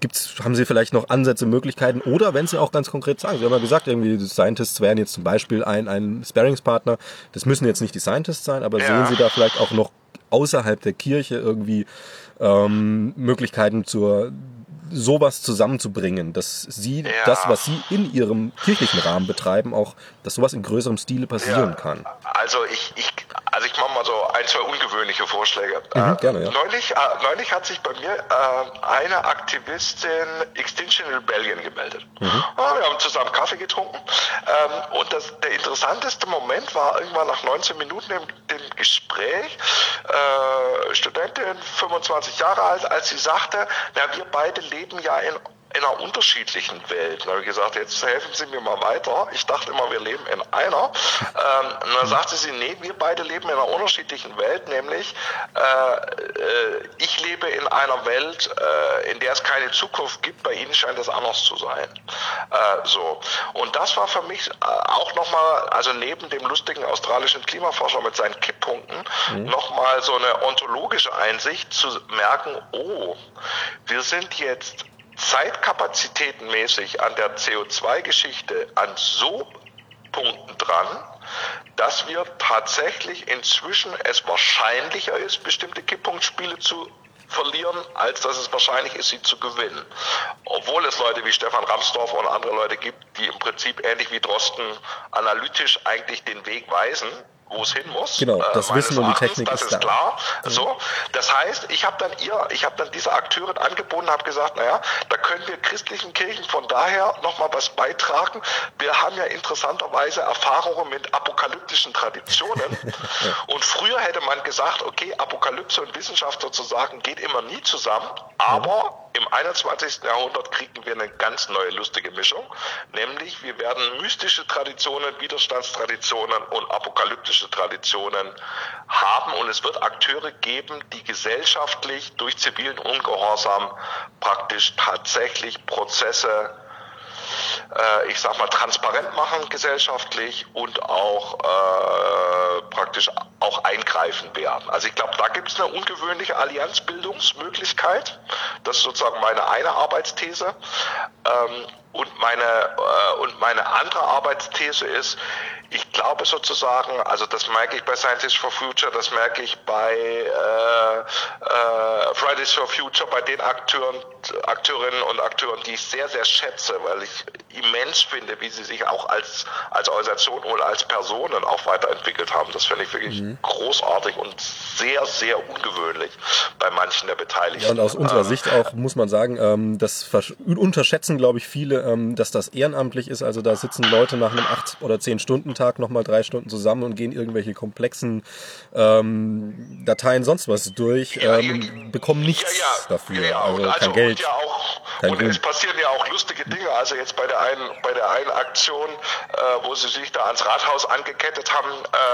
A: gibt's, haben Sie vielleicht noch Ansätze, Möglichkeiten? Oder wenn Sie auch ganz konkret sagen, Sie haben ja gesagt, irgendwie die Scientists wären jetzt zum Beispiel ein, ein Sparingspartner. Das müssen jetzt nicht die Scientists sein, aber ja. sehen Sie da vielleicht auch noch außerhalb der Kirche irgendwie ähm, Möglichkeiten zur sowas zusammenzubringen, dass sie ja. das, was sie in ihrem kirchlichen Rahmen betreiben, auch, dass sowas in größerem Stile passieren ja. kann.
B: Also ich, ich, also ich mache mal so ein, zwei ungewöhnliche Vorschläge.
A: Mhm, äh, gerne, ja.
B: neulich, äh, neulich hat sich bei mir äh, eine Aktivistin Extinction Rebellion gemeldet. Mhm. Ah, wir haben zusammen Kaffee getrunken. Ähm, und das, der interessanteste Moment war irgendwann nach 19 Minuten im, im Gespräch, äh, Studentin, 25 Jahre alt, als sie sagte, na, wir beide leben ja in in einer unterschiedlichen Welt. Da habe ich gesagt, jetzt helfen Sie mir mal weiter. Ich dachte immer, wir leben in einer. Ähm, und dann sagte sie, nee, wir beide leben in einer unterschiedlichen Welt, nämlich äh, äh, ich lebe in einer Welt, äh, in der es keine Zukunft gibt. Bei Ihnen scheint es anders zu sein. Äh, so. Und das war für mich äh, auch nochmal, also neben dem lustigen australischen Klimaforscher mit seinen Kipppunkten, mhm. nochmal so eine ontologische Einsicht zu merken, oh, wir sind jetzt zeitkapazitätenmäßig an der CO2-Geschichte an so Punkten dran, dass wir tatsächlich inzwischen es wahrscheinlicher ist, bestimmte Kipppunktspiele zu verlieren, als dass es wahrscheinlich ist, sie zu gewinnen. Obwohl es Leute wie Stefan Ramsdorff und andere Leute gibt, die im Prinzip ähnlich wie Drosten analytisch eigentlich den Weg weisen, wo es hin muss.
A: Genau, äh, das äh, Wissen und die Technik
B: das ist, ist klar. Mhm. So, das heißt, ich habe dann ihr, ich habe dann dieser Akteurin angeboten, habe gesagt, naja, da können wir christlichen Kirchen von daher nochmal was beitragen. Wir haben ja interessanterweise Erfahrungen mit apokalyptischen Traditionen. und früher hätte man gesagt, okay, Apokalypse und Wissenschaft sozusagen geht immer nie zusammen, aber im 21. Jahrhundert kriegen wir eine ganz neue lustige Mischung, nämlich wir werden mystische Traditionen, Widerstandstraditionen und apokalyptische Traditionen haben und es wird Akteure geben, die gesellschaftlich durch zivilen Ungehorsam praktisch tatsächlich Prozesse äh, ich sag mal, transparent machen gesellschaftlich und auch äh, praktisch auch eingreifen werden. Also ich glaube, da gibt es eine ungewöhnliche Allianzbildungsmöglichkeit. Das ist sozusagen meine eine Arbeitsthese. Ähm, und meine, äh, und meine andere Arbeitsthese ist, ich glaube sozusagen, also das merke ich bei Scientists for Future, das merke ich bei äh, äh, Fridays for Future, bei den Akteuren, Akteurinnen und Akteuren, die ich sehr, sehr schätze, weil ich immens finde, wie sie sich auch als, als Organisation oder als Personen auch weiterentwickelt haben. Das finde ich wirklich mhm. großartig und sehr, sehr ungewöhnlich bei manchen der Beteiligten.
A: Ja, und aus unserer äh, Sicht auch, muss man sagen, ähm, das unterschätzen, glaube ich, viele, ähm, dass das ehrenamtlich ist. Also da sitzen Leute nach einem acht oder zehn Stunden Tag nochmal drei Stunden zusammen und gehen irgendwelche komplexen ähm, Dateien sonst was durch, ja, ähm, bekommen nichts ja, ja, dafür, also, also kein Geld.
B: Ja auch, Kein und es passieren ja auch lustige Dinge. Also jetzt bei der einen, bei der einen Aktion, äh, wo sie sich da ans Rathaus angekettet haben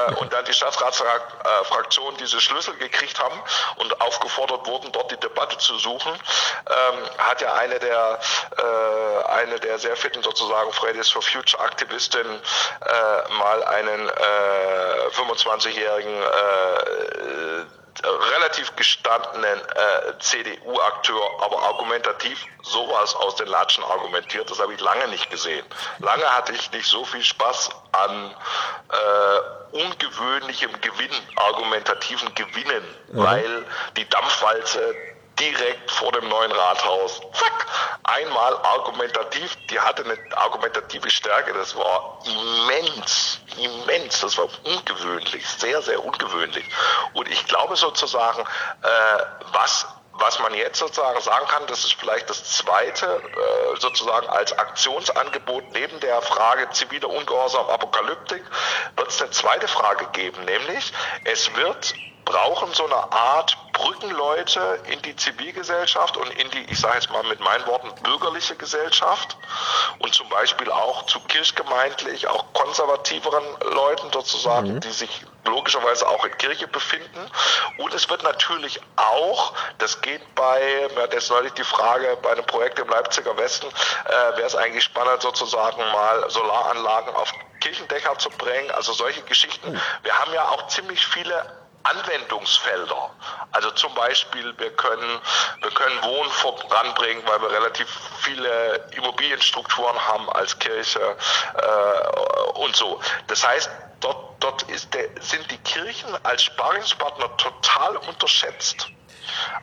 B: äh, und dann die Stadtratsfraktion diese Schlüssel gekriegt haben und aufgefordert wurden, dort die Debatte zu suchen, ähm, hat ja eine der äh, eine der sehr fitten sozusagen Fridays for Future Aktivistinnen äh, mal einen äh, 25-jährigen äh, relativ gestandenen äh, CDU-Akteur, aber argumentativ sowas aus den Latschen argumentiert, das habe ich lange nicht gesehen. Lange hatte ich nicht so viel Spaß an äh, ungewöhnlichem Gewinn, argumentativen Gewinnen, mhm. weil die Dampfwalze direkt vor dem neuen Rathaus. Zack, einmal argumentativ, die hatte eine argumentative Stärke, das war immens, immens, das war ungewöhnlich, sehr, sehr ungewöhnlich. Und ich glaube sozusagen, äh, was was man jetzt sozusagen sagen kann, das ist vielleicht das zweite äh, sozusagen als Aktionsangebot neben der Frage ziviler Ungehorsam, Apokalyptik, wird es eine zweite Frage geben, nämlich es wird brauchen so eine Art Brückenleute in die Zivilgesellschaft und in die, ich sage jetzt mal mit meinen Worten, bürgerliche Gesellschaft und zum Beispiel auch zu kirchgemeindlich, auch konservativeren Leuten sozusagen, mhm. die sich logischerweise auch in Kirche befinden. Und es wird natürlich auch, das geht bei, wir hatten jetzt neulich die Frage bei einem Projekt im Leipziger Westen, äh, wäre es eigentlich spannend sozusagen mal Solaranlagen auf Kirchendächer zu bringen, also solche Geschichten. Mhm. Wir haben ja auch ziemlich viele Anwendungsfelder. Also zum Beispiel, wir können, wir können Wohnen voranbringen, weil wir relativ viele Immobilienstrukturen haben als Kirche äh, und so. Das heißt, dort, dort ist der, sind die Kirchen als Sparingspartner total unterschätzt.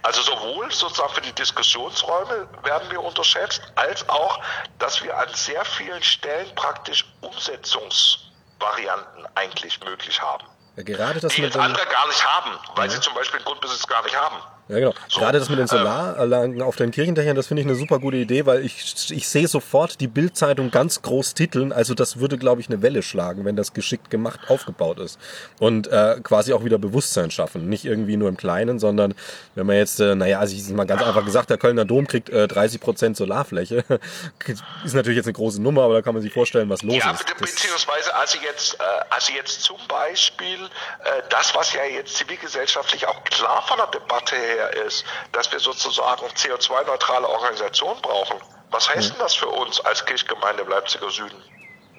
B: Also sowohl sozusagen für die Diskussionsräume werden wir unterschätzt, als auch, dass wir an sehr vielen Stellen praktisch Umsetzungsvarianten eigentlich möglich haben.
A: Ja, gerade das
B: die
A: mit
B: jetzt andere gar nicht haben, weil ja. sie zum Beispiel Grundbesitz gar nicht haben.
A: Ja, genau. Gerade das mit den ähm, Solaranlagen auf den Kirchendächern, das finde ich eine super gute Idee, weil ich, ich sehe sofort die Bildzeitung ganz groß titeln. Also das würde, glaube ich, eine Welle schlagen, wenn das geschickt gemacht aufgebaut ist. Und äh, quasi auch wieder Bewusstsein schaffen. Nicht irgendwie nur im Kleinen, sondern wenn man jetzt, äh, naja, also ich ist mal ganz einfach gesagt, der Kölner Dom kriegt äh, 30 Prozent Solarfläche. ist natürlich jetzt eine große Nummer, aber da kann man sich vorstellen, was los ja, ist.
B: Beziehungsweise also jetzt, äh, also jetzt zum Beispiel äh, das, was ja jetzt zivilgesellschaftlich auch klar von der Debatte her her ist, dass wir sozusagen CO2-neutrale Organisationen brauchen. Was heißt denn das für uns als Kirchgemeinde im Leipziger Süden?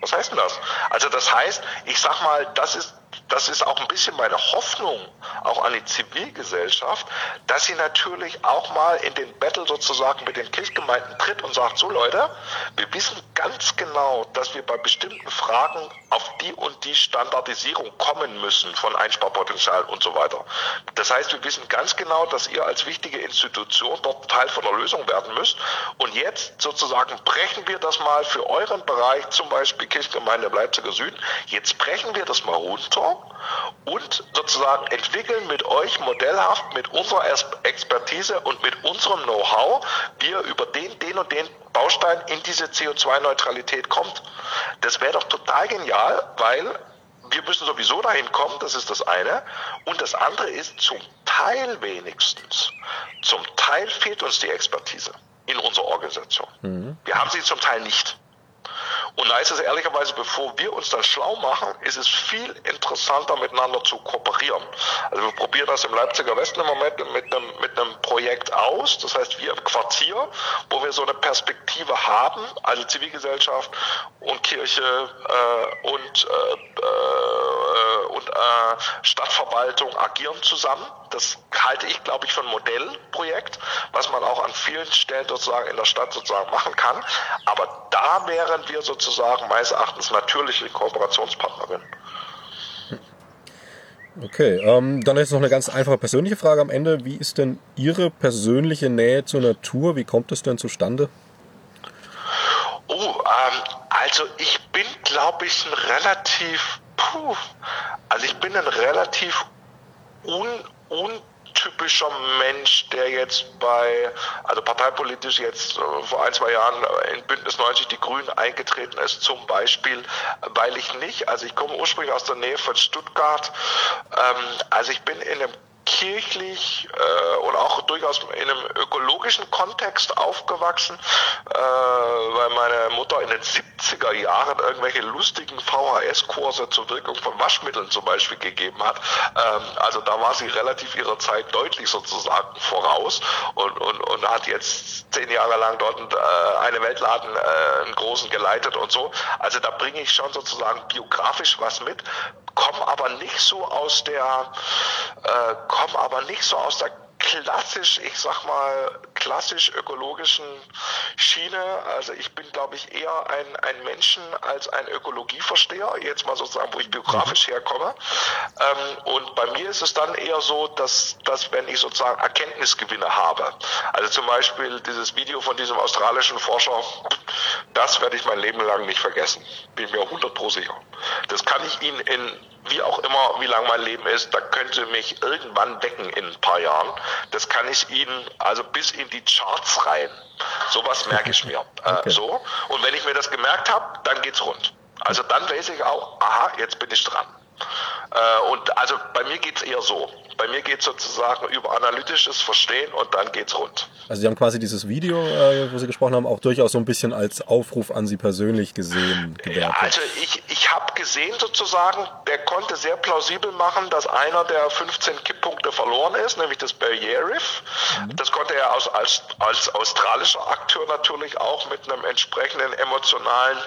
B: Was heißt denn das? Also das heißt, ich sag mal, das ist das ist auch ein bisschen meine Hoffnung, auch an die Zivilgesellschaft, dass sie natürlich auch mal in den Battle sozusagen mit den Kirchgemeinden tritt und sagt, so Leute, wir wissen ganz genau, dass wir bei bestimmten Fragen auf die und die Standardisierung kommen müssen von Einsparpotenzial und so weiter. Das heißt, wir wissen ganz genau, dass ihr als wichtige Institution dort Teil von der Lösung werden müsst. Und jetzt sozusagen brechen wir das mal für euren Bereich, zum Beispiel Kirchgemeinde Leipziger Süden, jetzt brechen wir das mal runter und sozusagen entwickeln mit euch modellhaft, mit unserer Expertise und mit unserem Know-how, wie ihr über den, den und den Baustein in diese CO2-Neutralität kommt. Das wäre doch total genial, weil wir müssen sowieso dahin kommen, das ist das eine. Und das andere ist zum Teil wenigstens. Zum Teil fehlt uns die Expertise in unserer Organisation. Mhm. Wir haben sie zum Teil nicht. Und da ist es ehrlicherweise, bevor wir uns dann schlau machen, ist es viel interessanter miteinander zu kooperieren. Also wir probieren das im Leipziger Westen im Moment mit einem, mit einem Projekt aus. Das heißt, wir im Quartier, wo wir so eine Perspektive haben, also Zivilgesellschaft und Kirche äh, und, äh, äh, und äh, Stadtverwaltung agieren zusammen. Das halte ich, glaube ich, für ein Modellprojekt, was man auch an vielen Stellen sozusagen in der Stadt sozusagen machen kann. Aber da wären wir sozusagen meines Erachtens natürliche Kooperationspartnerin.
A: Okay, ähm, dann jetzt noch eine ganz einfache persönliche Frage am Ende. Wie ist denn Ihre persönliche Nähe zur Natur? Wie kommt es denn zustande?
B: Oh, ähm, also ich bin, glaube ich, ein relativ, puh, also ich bin ein relativ un, un typischer Mensch, der jetzt bei, also parteipolitisch jetzt äh, vor ein, zwei Jahren in Bündnis 90 die Grünen eingetreten ist, zum Beispiel, weil ich nicht, also ich komme ursprünglich aus der Nähe von Stuttgart, ähm, also ich bin in einem kirchlich äh, oder auch durchaus in einem ökologischen Kontext aufgewachsen, äh, weil meine Mutter in den 70er Jahren irgendwelche lustigen VHS-Kurse zur Wirkung von Waschmitteln zum Beispiel gegeben hat. Ähm, also da war sie relativ ihrer Zeit deutlich sozusagen voraus und, und, und hat jetzt zehn Jahre lang dort äh, eine Weltladen, äh, einen großen geleitet und so. Also da bringe ich schon sozusagen biografisch was mit, komme aber nicht so aus der, äh, komme aber nicht so aus der klassisch, ich sag mal, klassisch ökologischen Schiene. Also ich bin, glaube ich, eher ein, ein Menschen als ein Ökologieversteher, jetzt mal sozusagen, wo ich biografisch mhm. herkomme. Ähm, und bei mir ist es dann eher so, dass, dass wenn ich sozusagen Erkenntnisgewinne habe, also zum Beispiel dieses Video von diesem australischen Forscher, das werde ich mein Leben lang nicht vergessen. Bin mir 100 pro sicher. Das kann ich Ihnen in wie auch immer, wie lang mein Leben ist, da könnte mich irgendwann wecken in ein paar Jahren. Das kann ich Ihnen also bis in die Charts rein. Sowas merke ich mir. Äh, okay. so. Und wenn ich mir das gemerkt habe, dann geht's rund. Also dann weiß ich auch, aha, jetzt bin ich dran. Äh, und also bei mir geht es eher so. Bei mir geht es sozusagen über analytisches Verstehen und dann geht's rund.
A: Also Sie haben quasi dieses Video, äh, wo Sie gesprochen haben, auch durchaus so ein bisschen als Aufruf an Sie persönlich gesehen.
B: Ja, also ich, ich habe gesehen sozusagen, der konnte sehr plausibel machen, dass einer der 15 Kipppunkte verloren ist, nämlich das Barrier Reef. Mhm. Das konnte er aus, als, als australischer Akteur natürlich auch mit einem entsprechenden emotionalen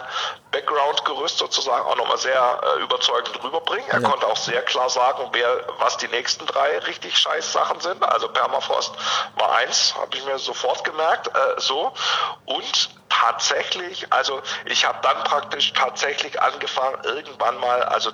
B: Background-Gerüst sozusagen auch nochmal sehr äh, überzeugend rüberbringen. Er ja. konnte auch sehr klar sagen, wer, was die nächsten drei richtig scheiß Sachen sind. Also Permafrost war eins, habe ich mir sofort gemerkt. Äh, so. Und tatsächlich, also ich habe dann praktisch tatsächlich angefangen, irgendwann mal, also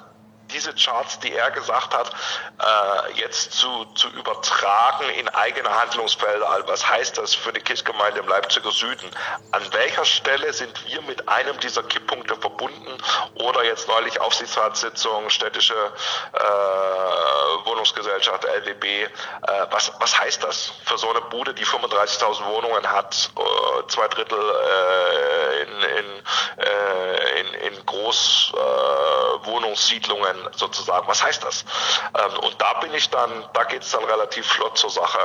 B: diese Charts, die er gesagt hat, äh, jetzt zu, zu übertragen in eigene Handlungsfelder. Was heißt das für die Kirchgemeinde im Leipziger Süden? An welcher Stelle sind wir mit einem dieser Kipppunkte verbunden? Oder jetzt neulich Aufsichtsratssitzung, städtische äh, Wohnungsgesellschaft, LWB. Äh, was, was heißt das für so eine Bude, die 35.000 Wohnungen hat, äh, zwei Drittel äh, in, in, äh, in, in Großwohnungssiedlungen sozusagen. Was heißt das? Ähm, und da bin ich dann, da geht es dann relativ flott zur Sache,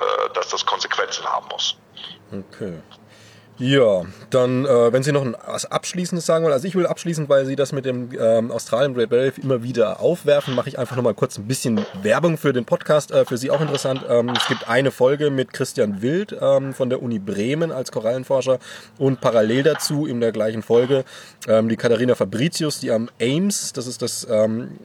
B: äh, dass das Konsequenzen haben muss.
A: Okay. Ja, dann, äh, wenn Sie noch was Abschließendes sagen wollen, also ich will abschließend, weil Sie das mit dem ähm, Australien Great Barrier immer wieder aufwerfen, mache ich einfach nochmal kurz ein bisschen Werbung für den Podcast, äh, für Sie auch interessant. Ähm, es gibt eine Folge mit Christian Wild ähm, von der Uni Bremen als Korallenforscher und parallel dazu in der gleichen Folge ähm, die Katharina Fabricius, die am AIMS, das ist das... Ähm,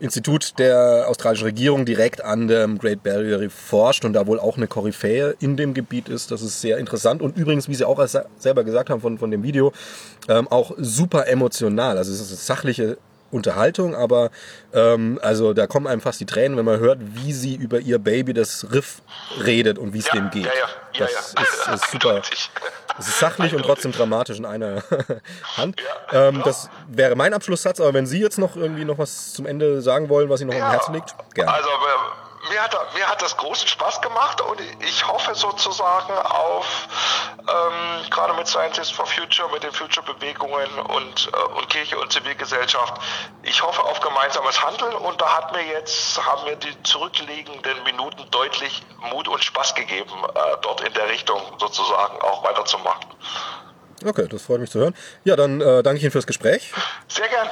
A: Institut der australischen Regierung direkt an dem Great Barrier Reef forscht und da wohl auch eine Koryphäe in dem Gebiet ist. Das ist sehr interessant und übrigens, wie Sie auch selber gesagt haben von, von dem Video, ähm, auch super emotional. Also es ist eine sachliche Unterhaltung, aber ähm, also da kommen einem fast die Tränen, wenn man hört, wie sie über ihr Baby das Riff redet und wie es
B: ja,
A: dem geht.
B: Ja, ja,
A: das Ist, ist super. Es ist sachlich und trotzdem dramatisch in einer Hand. Ähm, das wäre mein Abschlusssatz, aber wenn Sie jetzt noch irgendwie noch was zum Ende sagen wollen, was Ihnen noch am Herzen liegt,
B: gerne. Also mir hat, mir hat das großen Spaß gemacht und ich hoffe sozusagen auf, ähm, gerade mit Scientists for Future, mit den Future-Bewegungen und, äh, und Kirche und Zivilgesellschaft, ich hoffe auf gemeinsames Handeln und da hat mir jetzt, haben mir die zurückliegenden Minuten deutlich Mut und Spaß gegeben, äh, dort in der Richtung sozusagen auch weiterzumachen.
A: Okay, das freut mich zu hören. Ja, dann äh, danke ich Ihnen fürs Gespräch.
B: Sehr gern.